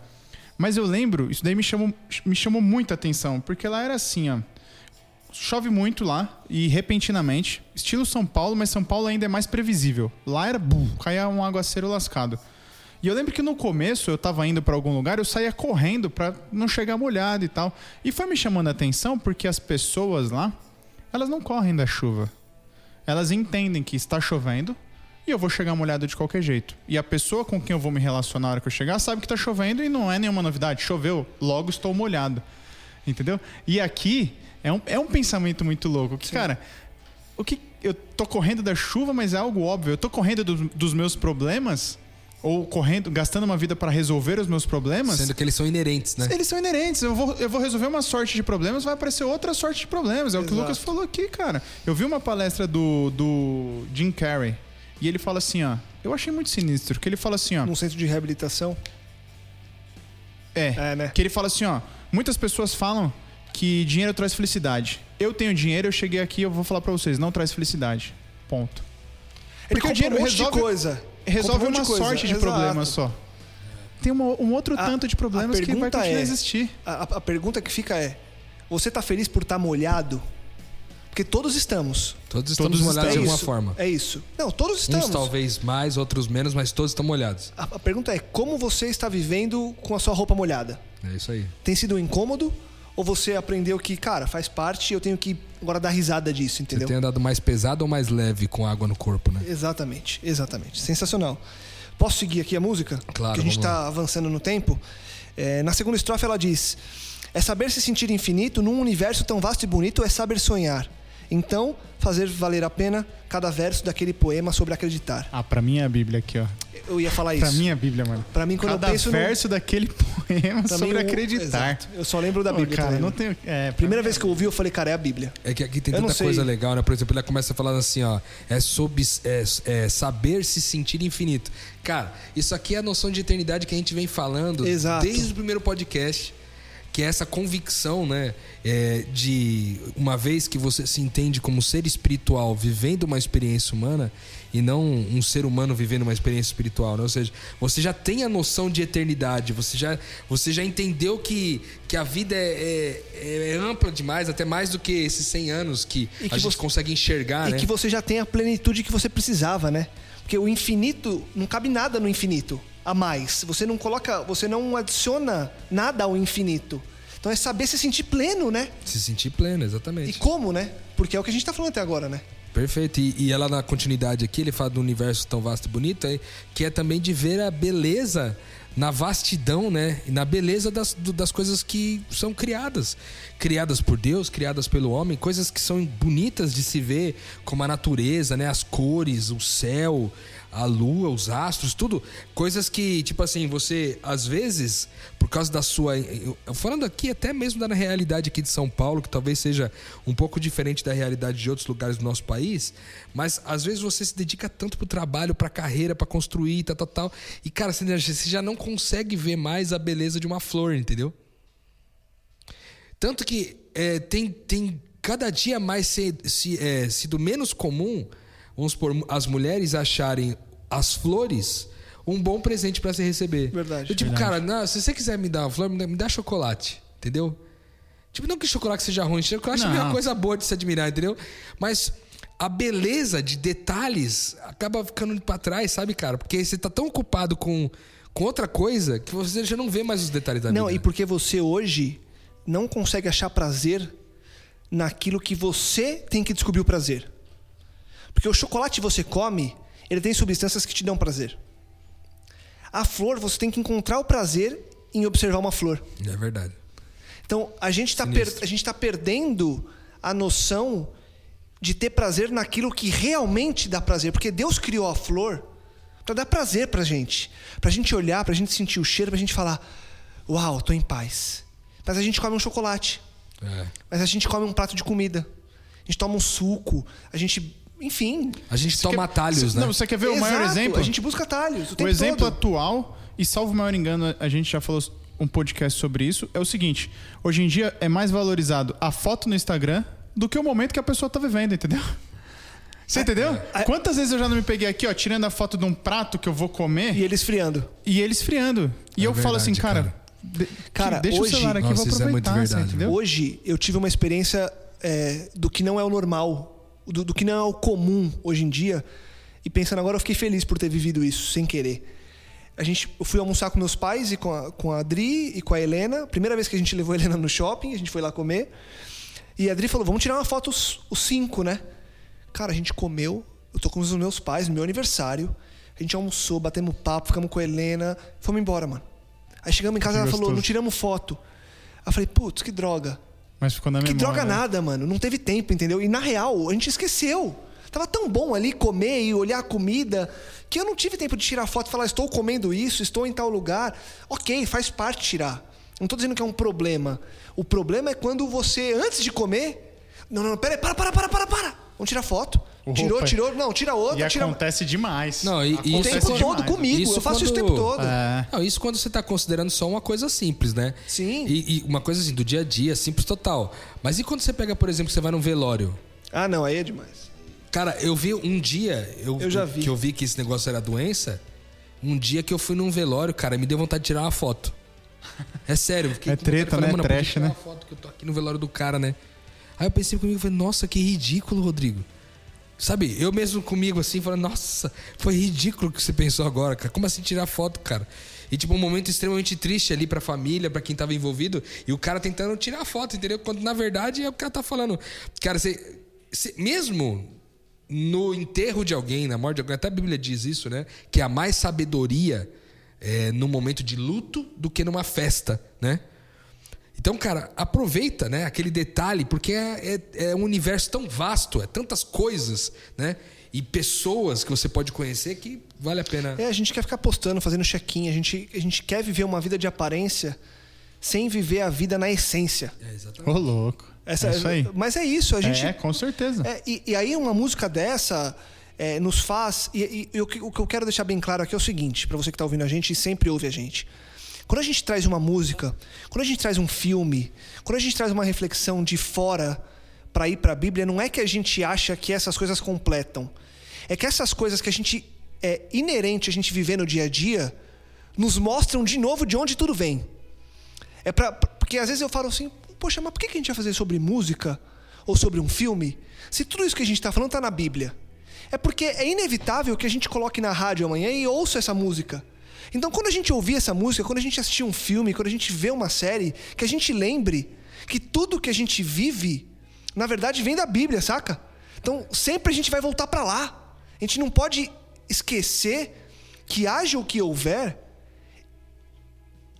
Mas eu lembro, isso daí me chamou, me chamou muita atenção, porque lá era assim, ó. Chove muito lá e repentinamente, estilo São Paulo, mas São Paulo ainda é mais previsível. Lá era bum, caía um aguaceiro lascado. E eu lembro que no começo eu tava indo para algum lugar, eu saía correndo para não chegar molhado e tal. E foi me chamando a atenção porque as pessoas lá, elas não correm da chuva. Elas entendem que está chovendo e eu vou chegar molhado de qualquer jeito. E a pessoa com quem eu vou me relacionar na hora que eu chegar sabe que está chovendo e não é nenhuma novidade. Choveu, logo estou molhado. Entendeu? E aqui é um, é um pensamento muito louco. Que, cara, o que eu tô correndo da chuva, mas é algo óbvio. Eu tô correndo do, dos meus problemas ou correndo, gastando uma vida para resolver os meus problemas. Sendo que eles são inerentes, né? Eles são inerentes. Eu vou, eu vou resolver uma sorte de problemas, vai aparecer outra sorte de problemas. É o que o Exato. Lucas falou aqui, cara. Eu vi uma palestra do, do Jim Carrey e ele fala assim, ó. Eu achei muito sinistro, que ele fala assim, ó. Num centro de reabilitação. É, É, né? que ele fala assim, ó. Muitas pessoas falam que dinheiro traz felicidade. Eu tenho dinheiro, eu cheguei aqui, eu vou falar pra vocês, não traz felicidade. Ponto. Ele Porque o dinheiro um monte resolve- de coisa. resolve um uma de coisa. sorte de Exato. problemas só. Tem uma- um outro A- tanto de problemas a que vai continuar a é- existir. A, a pergunta que fica é: você tá feliz por estar molhado? Porque todos estamos. Todos estamos Todos molhados de é alguma isso. forma. É isso. Não, todos estamos. Uns talvez mais, outros menos, mas todos estão molhados. A, a pergunta é: como você está vivendo com a sua roupa molhada? É isso aí. Tem sido um incômodo? Ou você aprendeu que, cara, faz parte eu tenho que agora dar risada disso, Você entendeu? tem andado mais pesado ou mais leve com água no corpo, né? Exatamente, exatamente. Sensacional. Posso seguir aqui a música? Claro, Que a gente está avançando no tempo. É, na segunda estrofe ela diz: É saber se sentir infinito num universo tão vasto e bonito é saber sonhar. Então, fazer valer a pena cada verso daquele poema sobre acreditar. Ah, pra mim é a Bíblia aqui, ó. Eu ia falar isso. Pra mim é a Bíblia, mano. Pra mim, quando Cada eu penso no- verso daquele poema Pra sobre acreditar. Exato. Eu só lembro da Bíblia cara, também. não tenho... É, Primeira mim vez que eu ouvi, eu falei, cara, é a Bíblia. É que aqui tem Eu tanta coisa legal, né? Por exemplo, ele começa falando assim, ó. É sobre é, é saber se sentir infinito. Cara, isso aqui é a noção de eternidade que a gente vem falando Exato. desde o primeiro podcast. Que é essa convicção, né? é, de uma vez que você se entende como ser espiritual vivendo uma experiência humana e não um ser humano vivendo uma experiência espiritual, né? Ou seja, você já tem a noção de eternidade, você já, você já entendeu que, que a vida é, é- é ampla demais, até mais do que esses 100 anos que, que a gente você- consegue enxergar, e né? que você já tem a plenitude que você precisava, né? Porque o infinito, não cabe nada no infinito a mais. Você não coloca, você não adiciona nada ao infinito. Então é saber se sentir pleno, né? Se sentir pleno, E exatamente. como, né? Porque é o que a gente tá falando até agora, né? Perfeito. E, e ela na continuidade aqui, ele fala do universo tão vasto e bonito, aí, que é também de ver a beleza na vastidão, né? E na beleza das, das coisas que são criadas. Criadas por Deus, criadas pelo homem, coisas que são bonitas de se ver, como a natureza, né? As cores, o céu, a lua, os astros, tudo. Coisas que, tipo assim, você, às vezes, por causa da sua. eu- Falando aqui até mesmo da realidade aqui de São Paulo, que talvez seja um pouco diferente da realidade de outros lugares do nosso país, mas às vezes você se dedica tanto pro trabalho, pra carreira, pra construir, tal, tal, tal. E, cara, você já- não consegue ver mais a beleza de uma flor, entendeu? Tanto que é, tem, tem cada dia mais se, se- é, sido menos comum, vamos supor, as mulheres acharem as flores um bom presente para se receber. Verdade. Eu, tipo, cara, não, se você quiser me dar uma flor, me dá, me dá chocolate, entendeu? Tipo, não que chocolate seja ruim, chocolate é Não. uma coisa boa de se admirar, entendeu? Mas a beleza de detalhes acaba ficando pra trás, sabe, cara? Porque você tá tão ocupado com, com outra coisa que você já não vê mais os detalhes da Não, vida. e porque você hoje não consegue achar prazer naquilo que você tem que descobrir o prazer. Porque o chocolate que você come, ele tem substâncias que te dão prazer. A flor, você tem que encontrar o prazer em observar uma flor. É verdade. Então, a gente está a gente tá perdendo a noção de ter prazer naquilo que realmente dá prazer. Porque Deus criou a flor para dar prazer pra gente. Pra gente olhar, pra gente sentir o cheiro, pra gente falar: Uau, tô em paz. Mas a gente come um chocolate. É. Mas a gente come um prato de comida. A gente toma um suco. A gente. Enfim. A gente toma atalhos, Você- né? Não, você quer ver o maior Exato, exemplo? A gente busca atalhos. O, O tempo exemplo todo. atual, e salvo o maior engano, a gente já falou um podcast sobre isso, é o seguinte: hoje em dia é mais valorizado a foto no Instagram do que o momento que a pessoa tá vivendo, entendeu? Você entendeu? é- Quantas vezes eu já não me peguei aqui, ó, tirando a foto de um prato que eu vou comer E ele esfriando. e ele esfriando. E É eu falo assim, verdade, cara, cara. de- Cara, deixa hoje- o celular aqui, eu Nossa, vou é muito aproveitar, verdade, entendeu? Hoje eu tive uma experiência é, do que não é o normal, do, do que não é o comum hoje em dia. E pensando agora, eu fiquei feliz por ter vivido isso sem querer. A gente, eu fui almoçar com meus pais e com a, com a Adri e com a Helena. Primeira vez que a gente levou a Helena no shopping, a gente foi lá comer. E a Adri falou: vamos tirar uma foto os, os cinco, né? Cara, a gente comeu. Eu tô com os meus pais no meu aniversário. A gente almoçou, batemos papo, ficamos com a Helena. Fomos embora, mano. Aí chegamos em casa e ela falou: não tiramos foto. Aí eu falei: putz, que droga. Mas ficou na Que memória. droga né? nada, mano. Não teve tempo, entendeu? E na real, a gente esqueceu. Tava tão bom ali comer e olhar a comida que eu não tive tempo de tirar foto e falar, estou comendo isso, estou em tal lugar. Ok, faz parte tirar. Não tô dizendo que é um problema. O problema é quando você, antes de comer. Não, não, pera aí, para, para, para, para, para. Vamos tirar foto. Tirou, Opa. tirou. Não, tira E outra, tira. acontece demais. Não, e- e O isso Acontece tempo todo demais. comigo. eu faço isso o tempo todo. É. Não, isso quando você tá considerando só uma coisa simples, né? Sim. E, e uma coisa assim, do dia a dia, simples total. Mas e quando você pega, por exemplo, você vai num velório? Ah, não, aí é demais. Cara, eu vi um dia, eu, Eu já vi. que eu vi que esse negócio era doença. Um dia que eu fui num velório, cara, me deu vontade de tirar uma foto. É sério. É treta, falar, né? "Mano, Trash, tirar né?" uma foto que eu tô aqui no velório do cara, né? Aí eu pensei comigo, falei, nossa, que ridículo, Rodrigo. Sabe, eu mesmo comigo assim, falando, nossa, foi ridículo o que você pensou agora, cara. Como assim tirar foto, cara? E tipo, um momento extremamente triste ali pra família, pra quem tava envolvido, e o cara tentando tirar foto, entendeu? Quando na verdade é o que ela tá falando. Cara, você, você- mesmo no enterro de alguém, na morte de alguém, até a Bíblia diz isso, né? Que há mais sabedoria é, no momento de luto do que numa festa, né? Então, cara, aproveita, né, aquele detalhe, porque é, é, é um universo tão vasto, é tantas coisas, né? E pessoas que você pode conhecer que vale a pena. É, a gente quer ficar postando, fazendo check-in. A gente, a gente quer viver uma vida de aparência sem viver a vida na essência. É, exatamente. Ô, louco. Essa, é isso aí. Mas é isso, a gente. É, com certeza. É, e, e aí uma música dessa é, nos faz. E, e- e o, que, o que eu quero deixar bem claro aqui é o seguinte, para você que tá ouvindo a gente e sempre ouve a gente. Quando a gente traz uma música, quando a gente traz um filme, quando a gente traz uma reflexão de fora para ir para a Bíblia, não é que a gente acha que essas coisas completam. É que essas coisas que a gente é inerente a gente viver no dia a dia nos mostram de novo de onde tudo vem. É pra, porque às vezes eu falo assim, poxa, mas por que a gente vai fazer sobre música ou sobre um filme se tudo isso que a gente está falando está na Bíblia? É porque é inevitável que a gente coloque na rádio amanhã e ouça essa música. Então, quando a gente ouvir essa música, quando a gente assistir um filme, quando a gente vê uma série, que a gente lembre que tudo que a gente vive, na verdade, vem da Bíblia, saca? Então, sempre a gente vai voltar para lá. A gente não pode esquecer que haja o que houver,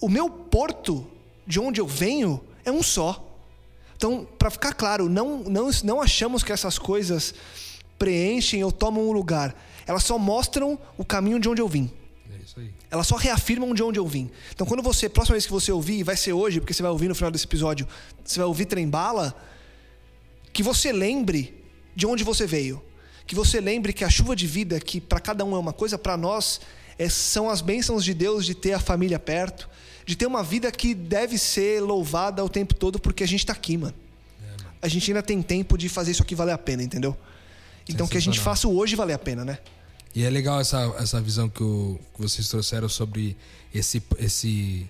o meu porto de onde eu venho é um só. Então, para ficar claro, não, não, não achamos que essas coisas preenchem ou tomam um lugar. Elas só mostram o caminho de onde eu vim. É. Elas só reafirmam de onde eu vim. Então, quando você, próxima vez que você ouvir, e vai ser hoje, porque você vai ouvir no final desse episódio, você vai ouvir Trembala, que você lembre de onde você veio. Que você lembre que a chuva de vida, que para cada um é uma coisa, para nós é, são as bênçãos de Deus de ter a família perto, de ter uma vida que deve ser louvada o tempo todo, porque a gente tá aqui, mano. A gente ainda tem tempo de fazer isso aqui valer a pena, entendeu? Então que a gente faça o hoje valer a pena, né? E é legal essa, essa visão que, o- que vocês trouxeram sobre esse, esse,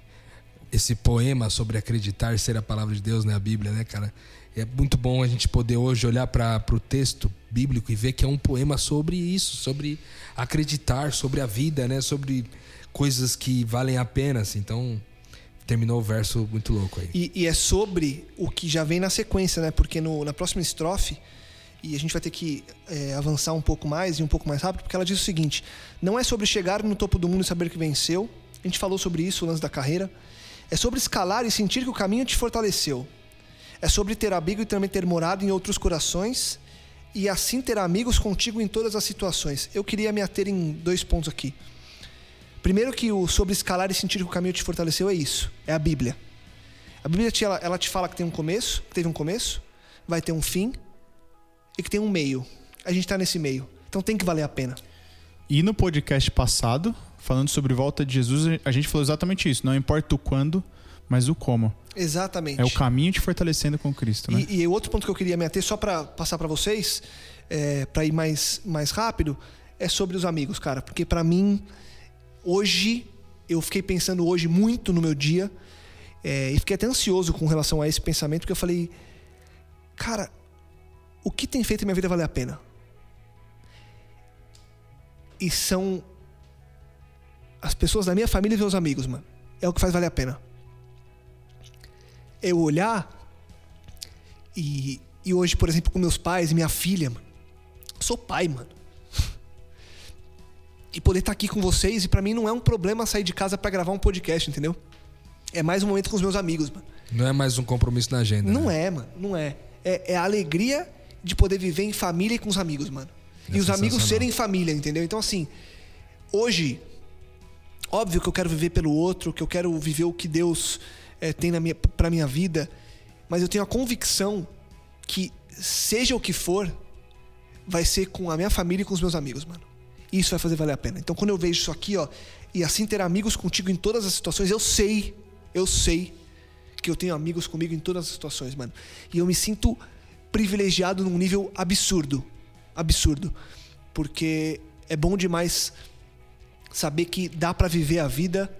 esse poema sobre acreditar ser a palavra de Deus, né? A Bíblia, né, cara? É muito bom a gente poder hoje olhar para o texto bíblico e ver que é um poema sobre isso, sobre acreditar, sobre a vida, né? Sobre coisas que valem a pena, assim. Então, terminou o verso muito louco aí. E, e é sobre o que já vem na sequência, né? Porque no- na próxima estrofe, e a gente vai ter que é, avançar um pouco mais e um pouco mais rápido, porque ela diz o seguinte: não é sobre chegar no topo do mundo e saber que venceu. A gente falou sobre isso, o lance da carreira. É sobre escalar e sentir que o caminho te fortaleceu. É sobre ter abrigo e também ter morado em outros corações e assim ter amigos contigo em todas as situações. Eu queria me ater em dois pontos aqui. Primeiro que o sobre escalar e sentir que o caminho te fortaleceu é isso, é a Bíblia. A Bíblia te, ela, ela te fala que tem um começo, que teve um começo, vai ter um fim e que tem um meio. A gente está nesse meio. Então tem que valer a pena. E no podcast passado, falando sobre volta de Jesus, a gente falou exatamente isso. Não importa o quando, mas o como. Exatamente. É o caminho te fortalecendo com Cristo, né? E, e outro ponto que eu queria me ater, só para passar para vocês, é, para ir mais, mais rápido, é sobre os amigos, cara. Porque para mim, hoje, eu fiquei pensando hoje muito no meu dia, é, e fiquei até ansioso com relação a esse pensamento, porque eu falei, cara, o que tem feito a minha vida valer a pena? E são as pessoas da minha família e meus amigos, mano. É o que faz valer a pena. Eu olhar e, e hoje, por exemplo, com meus pais e minha filha, mano. Sou pai, mano. E poder estar aqui com vocês, e para mim não é um problema sair de casa para gravar um podcast, entendeu? É mais um momento com os meus amigos, mano. Não é mais um compromisso na agenda. Não né? é, mano. Não é. é. É a alegria de poder viver em família e com os amigos, mano. É e os amigos serem família, entendeu? Então, assim, hoje, óbvio que eu quero viver pelo outro, que eu quero viver o que Deus eh, tem na minha, pra minha vida, mas eu tenho a convicção que, seja o que for, vai ser com a minha família e com os meus amigos, mano. Isso vai fazer valer a pena. Então, quando eu vejo isso aqui, ó, e assim ter amigos contigo em todas as situações, eu sei, eu sei que eu tenho amigos comigo em todas as situações, mano. E eu me sinto privilegiado num nível absurdo. Absurdo. Porque é bom demais saber que dá pra viver a vida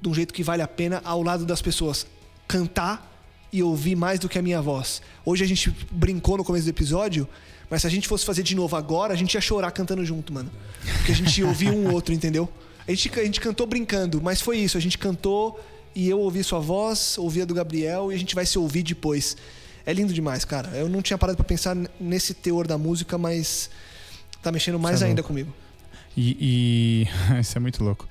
de um jeito que vale a pena ao lado das pessoas. Cantar e ouvir mais do que a minha voz. Hoje a gente brincou no começo do episódio, mas se a gente fosse fazer de novo agora, a gente ia chorar cantando junto, mano. Porque a gente ouvia um outro, entendeu? A gente, a gente cantou brincando, mas foi isso. A gente cantou e eu ouvi sua voz, ouvi a do Gabriel e a gente vai se ouvir depois. É lindo demais, cara. Eu não tinha parado pra pensar nesse teor da música, mas tá mexendo mais é ainda louco. comigo. E, e- isso é muito louco.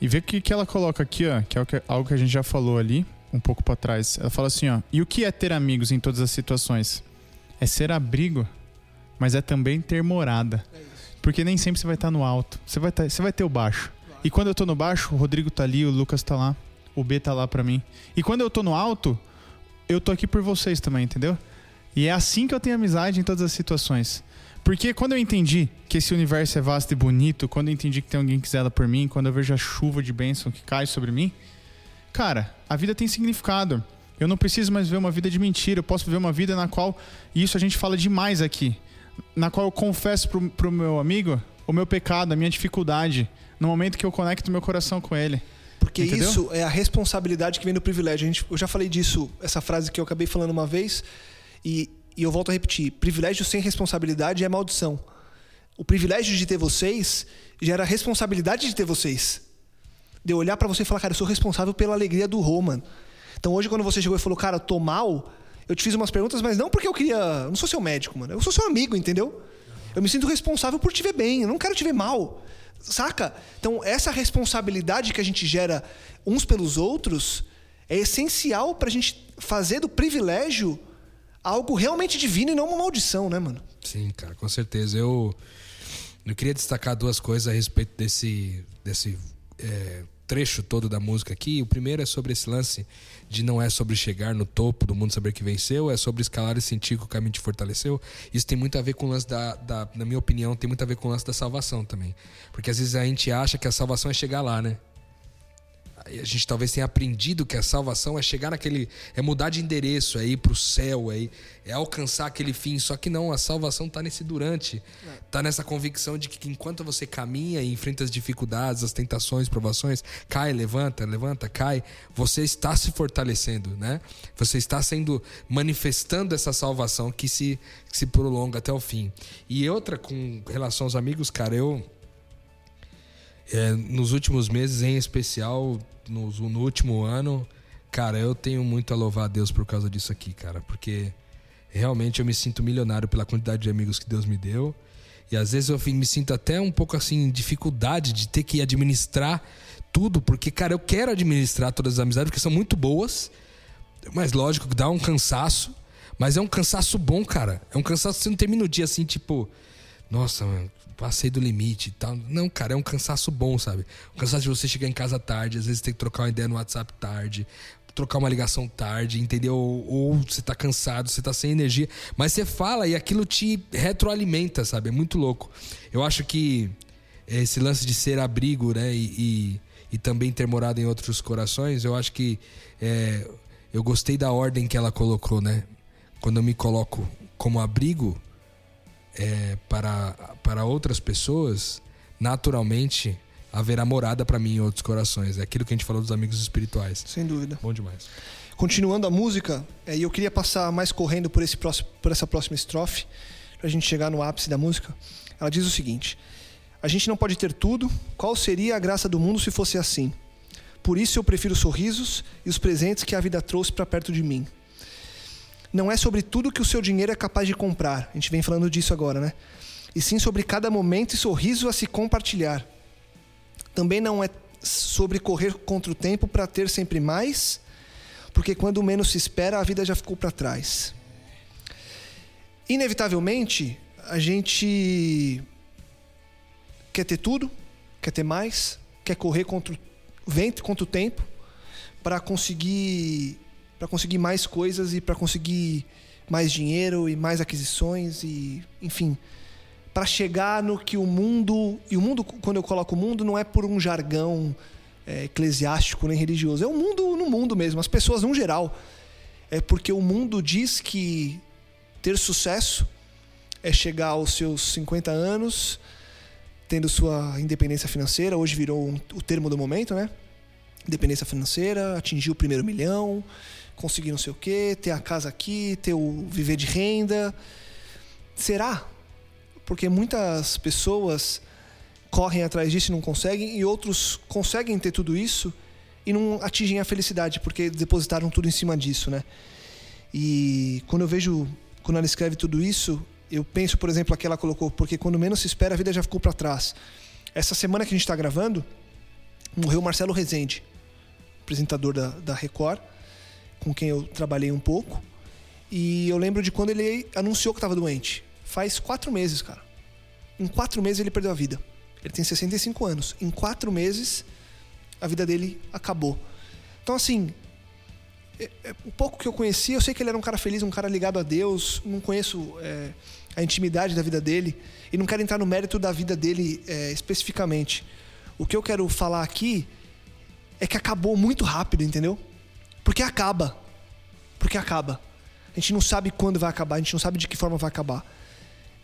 E vê o que, que ela coloca aqui, ó, que é algo que a gente já falou ali, um pouco pra trás. Ela fala assim, ó, e o que é ter amigos em todas as situações? É ser abrigo, mas é também ter morada. Porque nem sempre você vai estar no alto. Você vai, tá- você vai ter o baixo. E quando eu tô no baixo, o Rodrigo tá ali, o Lucas tá lá, o B tá lá pra mim. E quando eu tô no alto, eu tô aqui por vocês também, entendeu? E é assim que eu tenho amizade em todas as situações. Porque quando eu entendi que esse universo é vasto e bonito, quando eu entendi que tem alguém que zela por mim, quando eu vejo a chuva de bênção que cai sobre mim, cara, a vida tem significado. Eu não preciso mais ver uma vida de mentira, eu posso viver uma vida na qual, e isso a gente fala demais aqui, na qual eu confesso pro, pro meu amigo o meu pecado, a minha dificuldade, no momento que eu conecto meu coração com ele. Porque Entendeu? isso é a responsabilidade que vem do privilégio. A gente, eu já falei disso, essa frase que eu acabei falando uma vez, e, e eu volto a repetir: privilégio sem responsabilidade é maldição. O privilégio de ter vocês gera a responsabilidade de ter vocês. De eu olhar pra você e falar, cara, eu sou responsável pela alegria do Roman. Então hoje, quando você chegou e falou, cara, eu tô mal, eu te fiz umas perguntas, mas não porque eu queria. Eu não sou seu médico, mano. Eu sou seu amigo, entendeu? Eu me sinto responsável por te ver bem. Eu não quero te ver mal. Saca? Então, essa responsabilidade que a gente gera uns pelos outros é essencial pra gente fazer do privilégio algo realmente divino e não uma maldição, né, mano? Sim, cara, com certeza. Eu, eu queria destacar duas coisas a respeito desse, desse é, trecho todo da música aqui. O primeiro é sobre esse lance de não é sobre chegar no topo do mundo saber que venceu, é sobre escalar e sentir que o caminho te fortaleceu. Isso tem muito a ver com o lance da, da, na minha opinião, tem muito a ver com o lance da salvação também. Porque às vezes a gente acha que a salvação é chegar lá, né? A gente talvez tenha aprendido que a salvação é chegar naquele. é mudar de endereço, é ir pro céu, é, ir- é alcançar aquele fim. Só que não, a salvação tá nesse durante. Tá nessa convicção de que enquanto você caminha e enfrenta as dificuldades, as tentações, provações, cai, levanta, levanta, cai, você está se fortalecendo, né? Você está sendo. manifestando essa salvação que se, que se prolonga até o fim. E outra, com relação aos amigos, cara, eu. É, nos últimos meses, em especial, nos- no, último ano, cara, eu tenho muito a louvar a Deus por causa disso aqui, cara, porque realmente eu me sinto milionário pela quantidade de amigos que Deus me deu. E às vezes eu me sinto até um pouco assim, dificuldade de ter que administrar tudo, porque, cara, eu quero administrar todas as amizades, porque são muito boas, mas lógico que dá um cansaço, mas é um cansaço bom, cara. É um cansaço que você não termina o dia assim, tipo, nossa, mano, passei do limite e tal. Não, cara, é um cansaço bom, sabe? Um cansaço de você chegar em casa tarde, às vezes tem que trocar uma ideia no WhatsApp tarde, trocar uma ligação tarde, entendeu? Ou você tá cansado, você tá sem energia, mas você fala e aquilo te retroalimenta, sabe? É muito louco. Eu acho que esse lance de ser abrigo, né, e, e, e também ter morado em outros corações, eu acho que é, eu gostei da ordem que ela colocou, né? Quando eu me coloco como abrigo é, para, para outras pessoas, naturalmente haverá morada para mim em outros corações. É aquilo que a gente falou dos amigos espirituais. Sem dúvida. Bom demais. Continuando a música, é, eu queria passar mais correndo por, esse próximo, por essa próxima estrofe, pra gente chegar no ápice da música. Ela diz o seguinte: A gente não pode ter tudo. Qual seria a graça do mundo se fosse assim? Por isso eu prefiro sorrisos e os presentes que a vida trouxe para perto de mim. Não é sobre tudo que o seu dinheiro é capaz de comprar. A gente vem falando disso agora, né? E sim sobre cada momento e sorriso a se compartilhar. Também não é sobre correr contra o tempo para ter sempre mais, porque quando menos se espera, a vida já ficou para trás. Inevitavelmente, a gente quer ter tudo, quer ter mais, quer correr contra o vento, contra o tempo, para conseguir para conseguir mais coisas e para conseguir mais dinheiro e mais aquisições e enfim, para chegar no que o mundo e o mundo quando eu coloco o mundo não é por um jargão é, eclesiástico nem religioso, é o mundo no mundo mesmo, as pessoas no geral. É porque o mundo diz que ter sucesso é chegar aos seus 50 anos, tendo sua independência financeira, hoje virou um, o termo do momento, né? Independência financeira, atingir o primeiro milhão, conseguir não sei o quê, ter a casa aqui, ter o viver de renda. Será? Porque muitas pessoas correm atrás disso e não conseguem, e outros conseguem ter tudo isso e não atingem a felicidade porque depositaram tudo em cima disso, né? E quando eu vejo, quando ela escreve tudo isso, eu penso, por exemplo, aqui ela colocou, porque quando menos se espera, a vida já ficou para trás. Essa semana que a gente está gravando, morreu Marcelo Rezende, apresentador da, da Record, com quem eu trabalhei um pouco. E eu lembro de quando ele anunciou que estava doente. Faz quatro meses, cara. Em quatro meses ele perdeu a vida. Ele tem 65 anos. Em quatro meses, a vida dele acabou. Então, assim, é, é, o pouco que eu conheci, eu sei que ele era um cara feliz, um cara ligado a Deus. Não conheço é, a intimidade da vida dele e não quero entrar no mérito da vida dele é, especificamente. O que eu quero falar aqui é que acabou muito rápido, entendeu? Porque acaba. Porque acaba. A gente não sabe quando vai acabar, a gente não sabe de que forma vai acabar.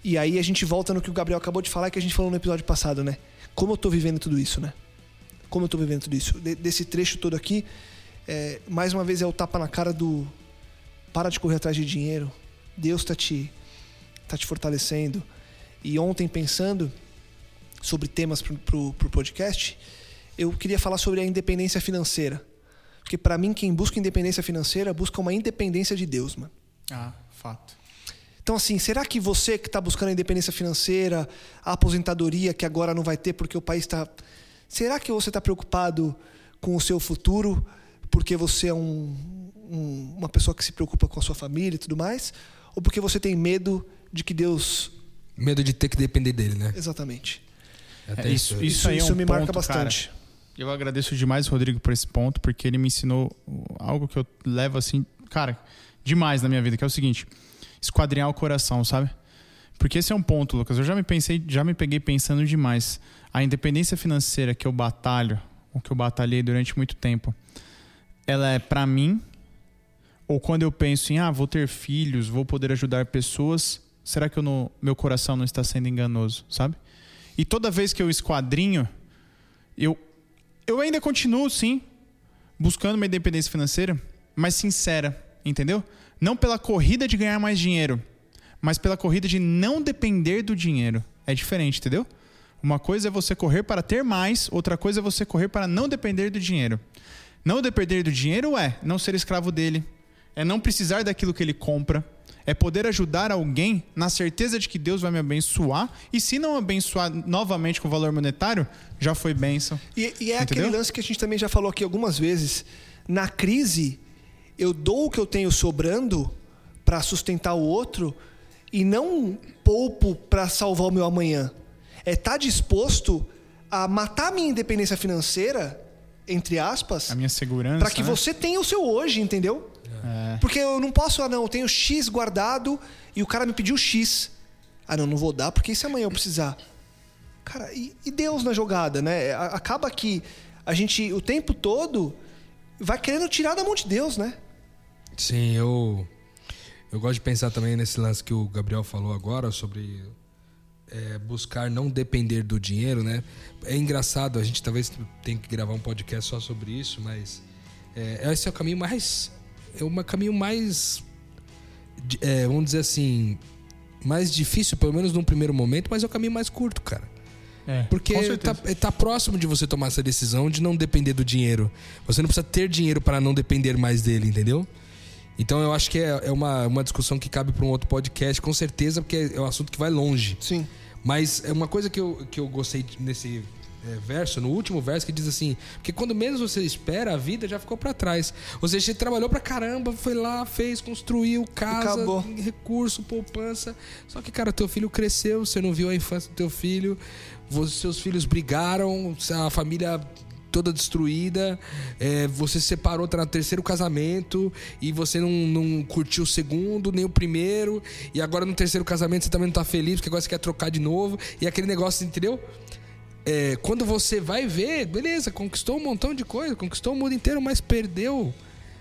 E aí a gente volta no que o Gabriel acabou de falar que a gente falou no episódio passado, né? Como eu tô vivendo tudo isso, né? Como eu tô vivendo tudo isso. De, desse trecho todo aqui, é, mais uma vez é o tapa na cara do para de correr atrás de dinheiro. Deus tá te tá te fortalecendo. E ontem pensando sobre temas pro, pro, pro podcast, eu queria falar sobre a independência financeira. Porque para mim quem busca independência financeira busca uma independência de Deus, mano. Ah, fato. Então, assim, será que você que está buscando a independência financeira, a aposentadoria que agora não vai ter porque o país está. Será que você está preocupado com o seu futuro porque você é um, um, uma pessoa que se preocupa com a sua família e tudo mais? Ou porque você tem medo de que Deus. Medo de ter que depender dele, né? Exatamente. É, isso, isso, isso, aí é um me ponto, marca bastante. Cara, eu agradeço demais, Rodrigo, por esse ponto, porque ele me ensinou algo que eu levo assim, cara, demais na minha vida, que é o seguinte esquadrinhar o coração, sabe? Porque esse é um ponto, Lucas. Eu já me pensei, já me peguei pensando demais. A independência financeira que eu batalho, ou que eu batalhei durante muito tempo, ela é para mim ou quando eu penso em ah, vou ter filhos, vou poder ajudar pessoas, será que eu meu coração não está sendo enganoso, sabe? E toda vez que eu esquadrinho, eu eu ainda continuo sim buscando uma independência financeira, mas sincera, entendeu? Não pela corrida de ganhar mais dinheiro, mas pela corrida de não depender do dinheiro. É diferente, entendeu? Uma coisa é você correr para ter mais, outra coisa é você correr para não depender do dinheiro. Não depender do dinheiro é não ser escravo dele, é não precisar daquilo que ele compra, é poder ajudar alguém na certeza de que Deus vai me abençoar e se não abençoar novamente com valor monetário, já foi bênção. E, e é Entendeu? aquele lance que a gente também já falou aqui algumas vezes. Na crise, eu dou o que eu tenho sobrando para sustentar o outro e não poupo para salvar o meu amanhã. É estar tá disposto a matar a minha independência financeira, entre aspas, a minha segurança, para que né? você tenha o seu hoje, entendeu? É. Porque eu não posso, ah, não, eu tenho X guardado e o cara me pediu X. Ah, não, não vou dar porque e se amanhã eu precisar? Cara, e, e Deus na jogada, né? Acaba que a gente o tempo todo vai querendo tirar da mão de Deus, né? Sim, eu eu gosto de pensar também nesse lance que o Gabriel falou agora sobre é, buscar não depender do dinheiro, né? É engraçado, a gente talvez tenha que gravar um podcast só sobre isso, mas é, esse é o caminho mais é o caminho mais é, vamos dizer assim mais difícil, pelo menos num primeiro momento, mas é o caminho mais curto, cara. É, Porque tá, tá próximo de você tomar essa decisão de não depender do dinheiro. Você não precisa ter dinheiro para não depender mais dele, entendeu? Então eu acho que é, é uma, uma discussão que cabe para um outro podcast, com certeza, porque é um assunto que vai longe. Sim. Mas é uma coisa que eu, que eu gostei nesse é, verso, no último verso, que diz assim: porque quando menos você espera, a vida já ficou pra trás. Ou seja, você trabalhou pra caramba, foi lá, fez, construiu casa, Acabou. recurso, poupança. Só que, cara, teu filho cresceu, você não viu a infância do teu filho, vo- seus filhos brigaram, a família toda destruída, é, você se separou, tá no terceiro casamento e você não, não curtiu o segundo, nem o primeiro, e agora no terceiro casamento você também não tá feliz, porque agora você quer trocar de novo, e aquele negócio, entendeu? É, quando você vai ver, beleza, conquistou um montão de coisa, conquistou o mundo inteiro, mas perdeu.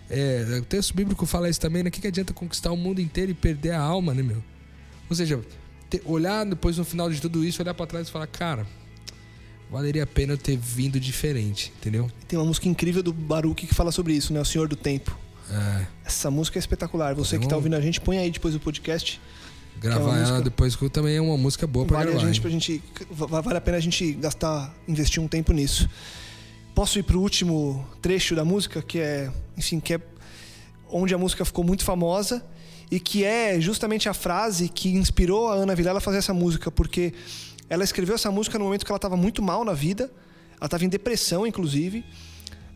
É, o texto bíblico fala isso também, né? O que, que adianta conquistar o mundo inteiro e perder a alma, né, meu? Ou seja, te- olhar depois no final de tudo isso, olhar pra trás e falar, cara, valeria a pena eu ter vindo diferente, entendeu? Tem uma música incrível do Baruch que fala sobre isso, né? O Senhor do Tempo. É, Essa música é espetacular. Você que Podemos- tá ouvindo a gente, põe aí depois do podcast. Gravar uma ela música- depois que também é uma música boa pra Vale a gravar. gente hein? pra gente. va- Vale a pena a gente gastar, investir um tempo nisso. Posso ir pro último trecho da música, que é, enfim, que é onde a música ficou muito famosa e que é justamente a frase que inspirou a Ana Vilela a fazer essa música, porque ela escreveu essa música no momento que ela estava muito mal na vida, ela estava em depressão, inclusive.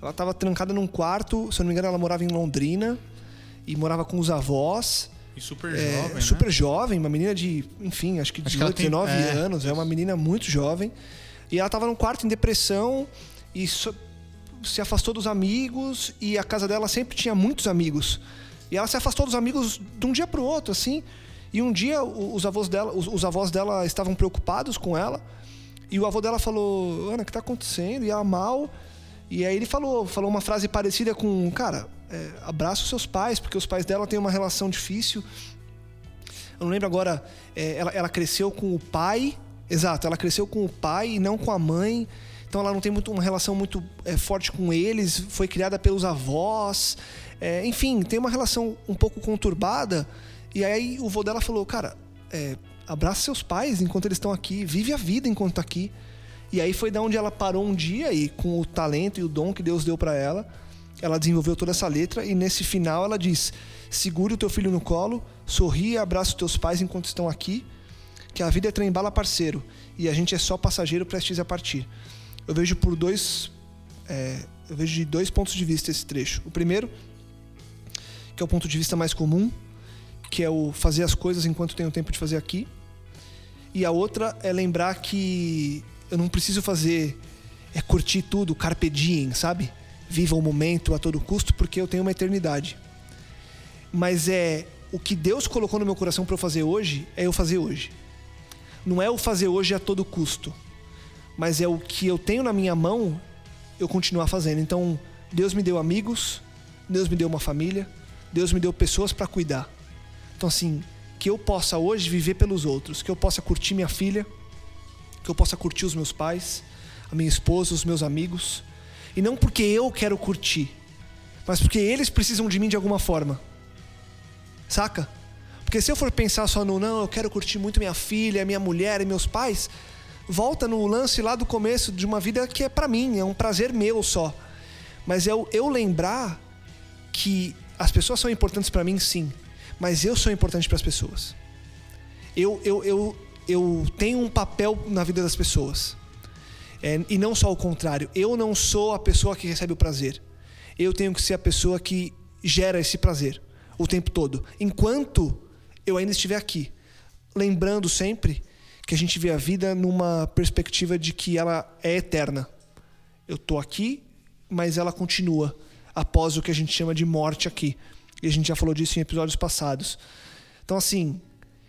Ela estava trancada num quarto, se eu não me engano, ela morava em Londrina e morava com os avós. E super É, jovem, né? super jovem, uma menina de, enfim, acho que Acho que ela 18, tem- 19 é, anos, é uma menina muito jovem. E ela tava num quarto em depressão e só- se afastou dos amigos e a casa dela sempre tinha muitos amigos. E ela se afastou dos amigos de um dia pro outro, assim. E um dia os avós dela, os, os avós dela estavam preocupados com ela. E o avô dela falou: "Ana, o que tá acontecendo?" E ela mal. E aí ele falou, falou uma frase parecida com, cara, é, abraça os seus pais, porque os pais dela têm uma relação difícil. Eu não lembro agora, é, ela, ela cresceu com o pai, exato, ela cresceu com o pai e não com a mãe. Então ela não tem muito, uma relação muito é, forte com eles, foi criada pelos avós. É, enfim, tem uma relação um pouco conturbada. E aí o vô dela falou, cara, é, abraça seus pais enquanto eles estão aqui, vive a vida enquanto tá aqui. E aí foi da onde ela parou um dia e com o talento e o dom que Deus deu para ela, ela desenvolveu toda essa letra e nesse final ela diz: "Segure o teu filho no colo, sorri e abraça os teus pais enquanto estão aqui, que a vida é trem bala parceiro e a gente é só passageiro prestes a partir." Eu vejo por dois é, eu vejo de dois pontos de vista esse trecho. O primeiro, que é o ponto de vista mais comum, que é o fazer as coisas enquanto tenho tempo de fazer aqui. E a outra é lembrar que eu não preciso fazer é curtir tudo, carpe diem, sabe? Viva o momento a todo custo, porque eu tenho uma eternidade. Mas é o que Deus colocou no meu coração para eu fazer hoje, é eu fazer hoje. Não é o fazer hoje a todo custo, mas é o que eu tenho na minha mão, eu continuar fazendo. Então, Deus me deu amigos, Deus me deu uma família, Deus me deu pessoas para cuidar. Então, assim, que eu possa hoje viver pelos outros, que eu possa curtir minha filha, que eu possa curtir os meus pais, a minha esposa, os meus amigos. E não porque eu quero curtir, mas porque eles precisam de mim de alguma forma. Saca? Porque se eu for pensar só no não, eu quero curtir muito minha filha, minha mulher e meus pais, volta no lance lá do começo de uma vida que é pra mim, é um prazer meu só. Mas eu, eu lembrar que as pessoas são importantes pra mim, sim, mas eu sou importante para as pessoas. Eu, eu, eu, eu tenho um papel na vida das pessoas. É, e não só o contrário. Eu não sou a pessoa que recebe o prazer. Eu tenho que ser a pessoa que gera esse prazer o tempo todo. Enquanto eu ainda estiver aqui. Lembrando sempre que a gente vê a vida numa perspectiva de que ela é eterna. Eu tô aqui, mas ela continua após o que a gente chama de morte aqui. E a gente já falou disso em episódios passados. Então, assim,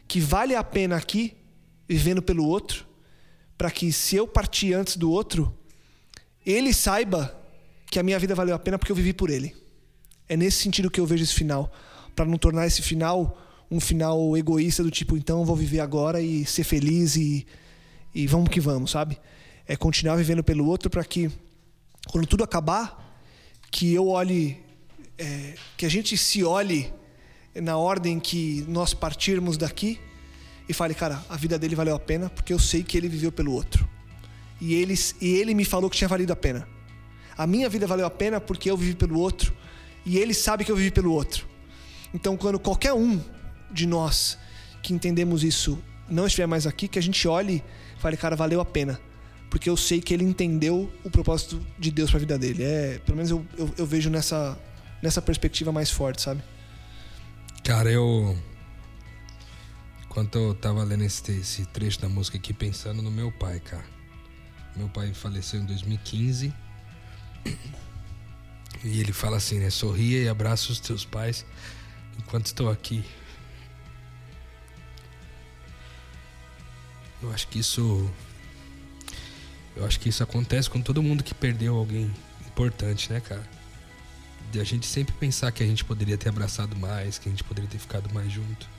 que vale a pena aqui, vivendo pelo outro, para que se eu partir antes do outro, ele saiba que a minha vida valeu a pena porque eu vivi por ele. É nesse sentido que eu vejo esse final, para não tornar esse final um final egoísta do tipo, então eu vou viver agora e ser feliz e, e vamos que vamos, sabe? É continuar vivendo pelo outro para que quando tudo acabar, que eu olhe, é, que a gente se olhe na ordem que nós partirmos daqui e fale, cara, a vida dele valeu a pena porque eu sei que ele viveu pelo outro. E, eles, e ele me falou que tinha valido a pena. A minha vida valeu a pena porque eu vivi pelo outro. E ele sabe que eu vivi pelo outro. Então, quando qualquer um de nós que entendemos isso não estiver mais aqui, que a gente olhe e fale, cara, valeu a pena. Porque eu sei que ele entendeu o propósito de Deus para a vida dele. É, pelo menos eu, eu, eu vejo nessa, nessa perspectiva mais forte, sabe? Cara, eu. Enquanto eu tava lendo esse, esse trecho da música aqui, pensando no meu pai, cara. Meu pai faleceu em 2015. E ele fala assim, né? Sorria e abraça os teus pais enquanto estou aqui. Eu acho que isso. Eu acho que isso acontece com todo mundo que perdeu alguém importante, né, cara? De a gente sempre pensar que a gente poderia ter abraçado mais, que a gente poderia ter ficado mais junto.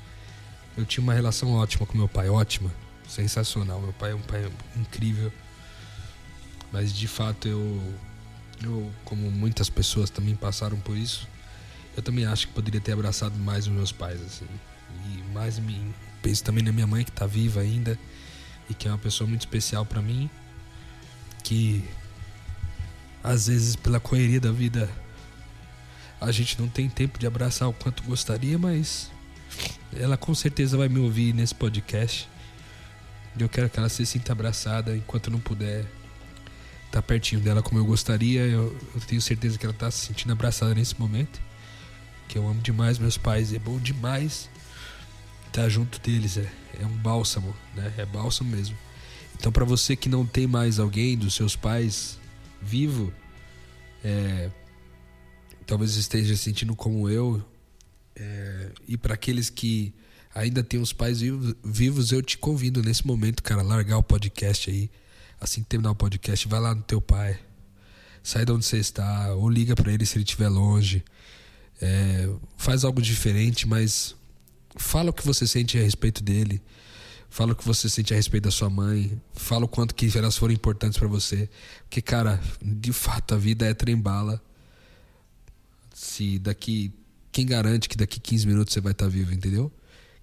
Eu tinha uma relação ótima com meu pai, ótima, sensacional. Meu pai é um pai incrível. Mas de fato eu, eu, como muitas pessoas também passaram por isso, eu também acho que poderia ter abraçado mais os meus pais, assim. E mais me penso também na minha mãe que tá viva ainda e que é uma pessoa muito especial para mim, que às vezes pela correria da vida a gente não tem tempo de abraçar o quanto gostaria, mas ela com certeza vai me ouvir nesse podcast. Eu quero que ela se sinta abraçada enquanto eu não puder estar tá pertinho dela como eu gostaria. Eu, eu, tenho certeza que ela está se sentindo abraçada nesse momento. Que eu amo demais meus pais, é bom demais estar junto deles. É, é um bálsamo, né? É bálsamo mesmo. Então, para você que não tem mais alguém dos seus pais vivo, é, talvez esteja sentindo como eu, é, e para aqueles que ainda têm os pais vivos, eu te convido nesse momento, cara, largar o podcast aí. Assim que terminar o podcast, vai lá no teu pai, sai de onde você está, ou liga para ele se ele estiver longe. É, faz algo diferente, mas fala o que você sente a respeito dele. Fala o que você sente a respeito da sua mãe. Fala o quanto que elas foram importantes para você. Porque, cara, de fato a vida é trem-bala. Se daqui. Quem garante que daqui 15 minutos você vai estar tá vivo, entendeu?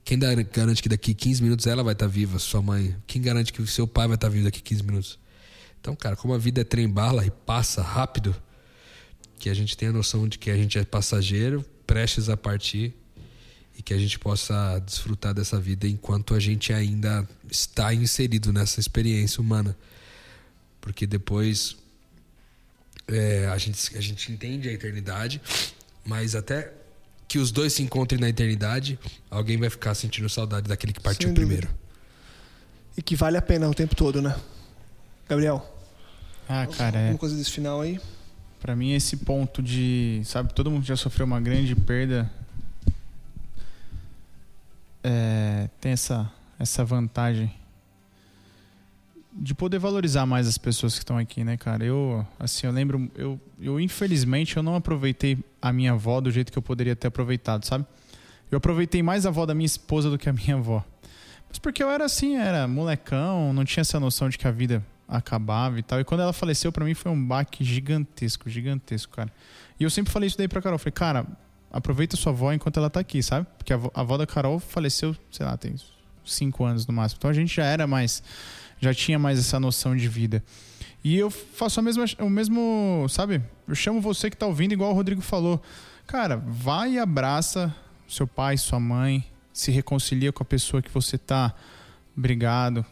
Quem garante que daqui 15 minutos ela vai estar tá viva, sua mãe? Quem garante que seu pai vai estar tá vivo daqui 15 minutos? Então, cara, como a vida é trem-bala e passa rápido, que a gente tenha a noção de que a gente é passageiro, prestes a partir e que a gente possa desfrutar dessa vida enquanto a gente ainda está inserido nessa experiência humana. Porque depois é, a, gente, a gente entende a eternidade, mas até que os dois se encontrem na eternidade, alguém vai ficar sentindo saudade daquele que partiu primeiro. E que vale a pena o tempo todo, né? Gabriel? Ah, cara, Alguma é. coisa desse final aí? Para mim, esse ponto de. Sabe, todo mundo já sofreu uma grande perda é, tem essa, essa vantagem de poder valorizar mais as pessoas que estão aqui, né, cara? Eu, assim, eu lembro, eu, eu infelizmente eu não aproveitei a minha avó do jeito que eu poderia ter aproveitado, sabe? Eu aproveitei mais a avó da minha esposa do que a minha avó. Mas porque eu era assim, era molecão, não tinha essa noção de que a vida acabava e tal. E quando ela faleceu, para mim foi um baque gigantesco, gigantesco, cara. E eu sempre falei isso daí pra Carol. Falei, cara, aproveita sua avó enquanto ela tá aqui, sabe? Porque a avó, da Carol faleceu, sei lá, tem cinco anos no máximo. Então a gente já era mais. Já tinha mais essa noção de vida. E eu faço a mesma, o mesmo, sabe? Eu chamo você que tá ouvindo, igual o Rodrigo falou. Cara, vai e abraça seu pai, sua mãe, se reconcilia com a pessoa que você tá. Obrigado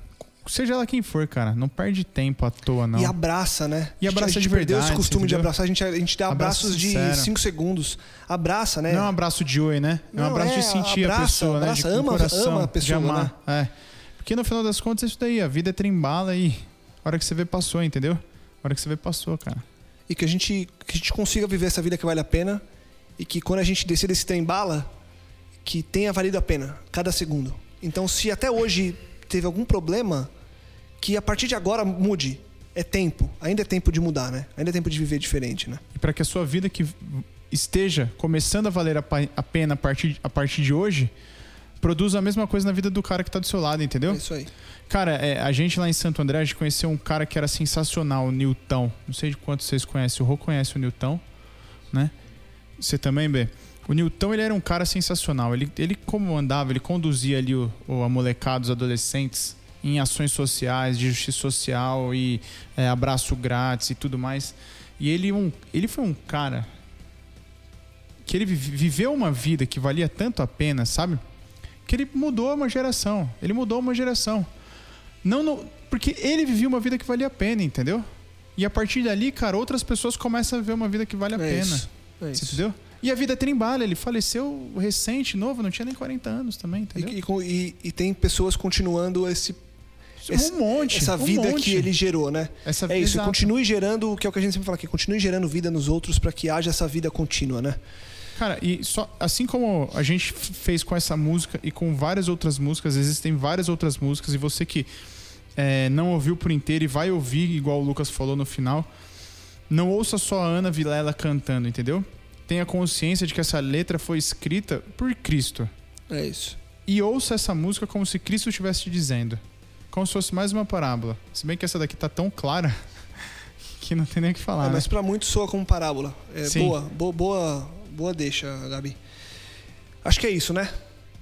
seja ela quem for, cara, não perde tempo à toa, não. E abraça, né? E abraça a gente de verdade. esse costume de abraçar, a gente, a gente dá abraço abraços sincero. de 5 segundos. Abraça, né? Não é um abraço de oi, né? É um abraço é, de sentir abraça, a pessoa, abraça, né? De ama, coração, ama a pessoa, de amar. Né? É. Porque no final das contas é isso daí, a vida é trembala e a hora que você vê passou, entendeu? A hora que você vê passou, cara. E que a gente, que a gente consiga viver essa vida que vale a pena e que quando a gente descer desse trem bala, que tenha valido a pena cada segundo. Então, se até hoje teve algum problema, que a partir de agora mude. É tempo. Ainda é tempo de mudar, né? Ainda é tempo de viver diferente, né? E para que a sua vida que esteja começando a valer a pena a partir, a partir de hoje, produza a mesma coisa na vida do cara que tá do seu lado, entendeu? É isso aí. Cara, é, a gente lá em Santo André, a gente conheceu um cara que era sensacional, o Newton. Não sei de quantos vocês conhecem. O Rô conhece o Newton, né? Você também, B? O Newton, ele era um cara sensacional. Ele, ele como andava, ele conduzia ali o, o a molecada, os adolescentes em ações sociais, de justiça social e é, abraço grátis e tudo mais. E ele, um, ele foi um cara que ele viveu uma vida que valia tanto a pena, sabe? Que ele mudou uma geração. Ele mudou uma geração. Não, não porque ele vivia uma vida que valia a pena, entendeu? E a partir dali, cara, outras pessoas começam a ver uma vida que vale a é pena. Isso, é Você entendeu? E a vida trembala, ele faleceu recente, novo, não tinha nem 40 anos também, entendeu? E, e, e tem pessoas continuando esse um monte. Essa vida um monte. que ele gerou, né? Essa, é isso. Exato. Continue gerando, que é o que a gente sempre fala aqui, continue gerando vida nos outros para que haja essa vida contínua, né? Cara, e só assim como a gente fez com essa música e com várias outras músicas, existem várias outras músicas, e você que é, não ouviu por inteiro e vai ouvir, igual o Lucas falou no final, não ouça só a Ana Vilela cantando, entendeu? Tenha consciência de que essa letra foi escrita por Cristo. É isso. E ouça essa música como se Cristo estivesse te dizendo. Como se fosse mais uma parábola. Se bem que essa daqui tá tão clara que não tem nem o que falar. É, né? Mas para muitos soa como parábola. É, boa, boa, boa, boa deixa, Gabi. Acho que é isso, né?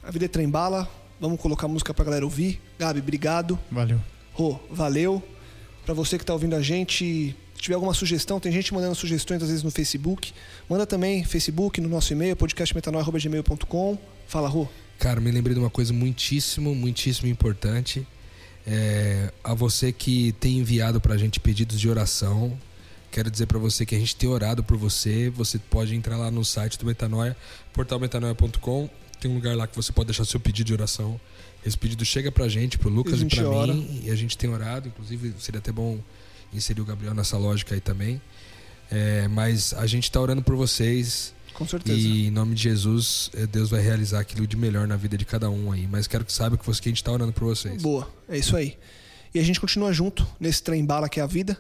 A vida é trem-bala. Vamos colocar música pra galera ouvir. Gabi, obrigado. Valeu. Rô, valeu. Para você que está ouvindo a gente, se tiver alguma sugestão, tem gente mandando sugestões às vezes no Facebook. Manda também Facebook, no nosso e-mail, podcastmetanol.gmail.com. Fala, Rô. Cara, me lembrei de uma coisa muitíssimo, muitíssimo importante. É, a você que tem enviado para a gente pedidos de oração, quero dizer para você que a gente tem orado por você. Você pode entrar lá no site do Metanoia, portalmetanoia.com. Tem um lugar lá que você pode deixar seu pedido de oração. Esse pedido chega pra gente, pro Lucas e, e pra ora. mim, e a gente tem orado. Inclusive, seria até bom inserir o Gabriel nessa lógica aí também. É, mas a gente está orando por vocês. Com certeza. E em nome de Jesus, é, Deus vai realizar aquilo de melhor na vida de cada um aí. Mas quero que saiba que, você, que a gente está orando por vocês. Boa, é isso aí. E a gente continua junto nesse trem bala que é a vida.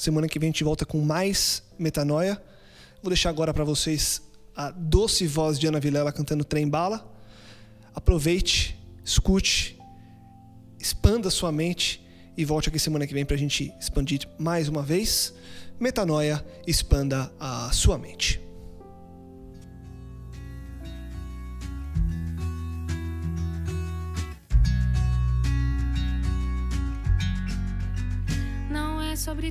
Semana que vem a gente volta com mais metanoia. Vou deixar agora para vocês a doce voz de Ana Vilela cantando Trem Bala. Aproveite escute, expanda sua mente e volte aqui semana que vem para a gente expandir mais uma vez. Metanoia, expanda a sua mente. Não é sobre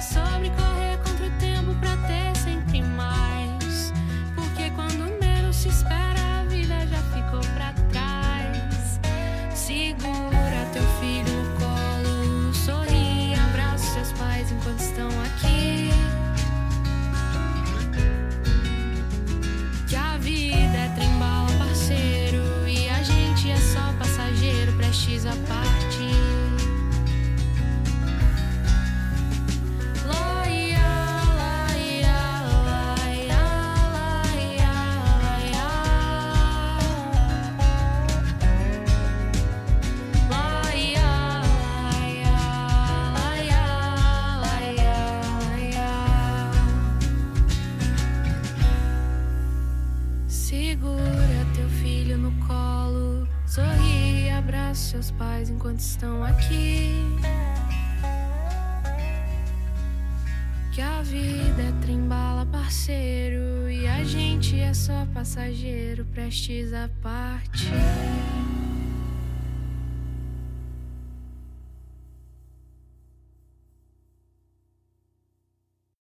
Sobre correr seus pais enquanto estão aqui. Que a vida é trembala, parceiro, e a gente é só passageiro prestes a partir.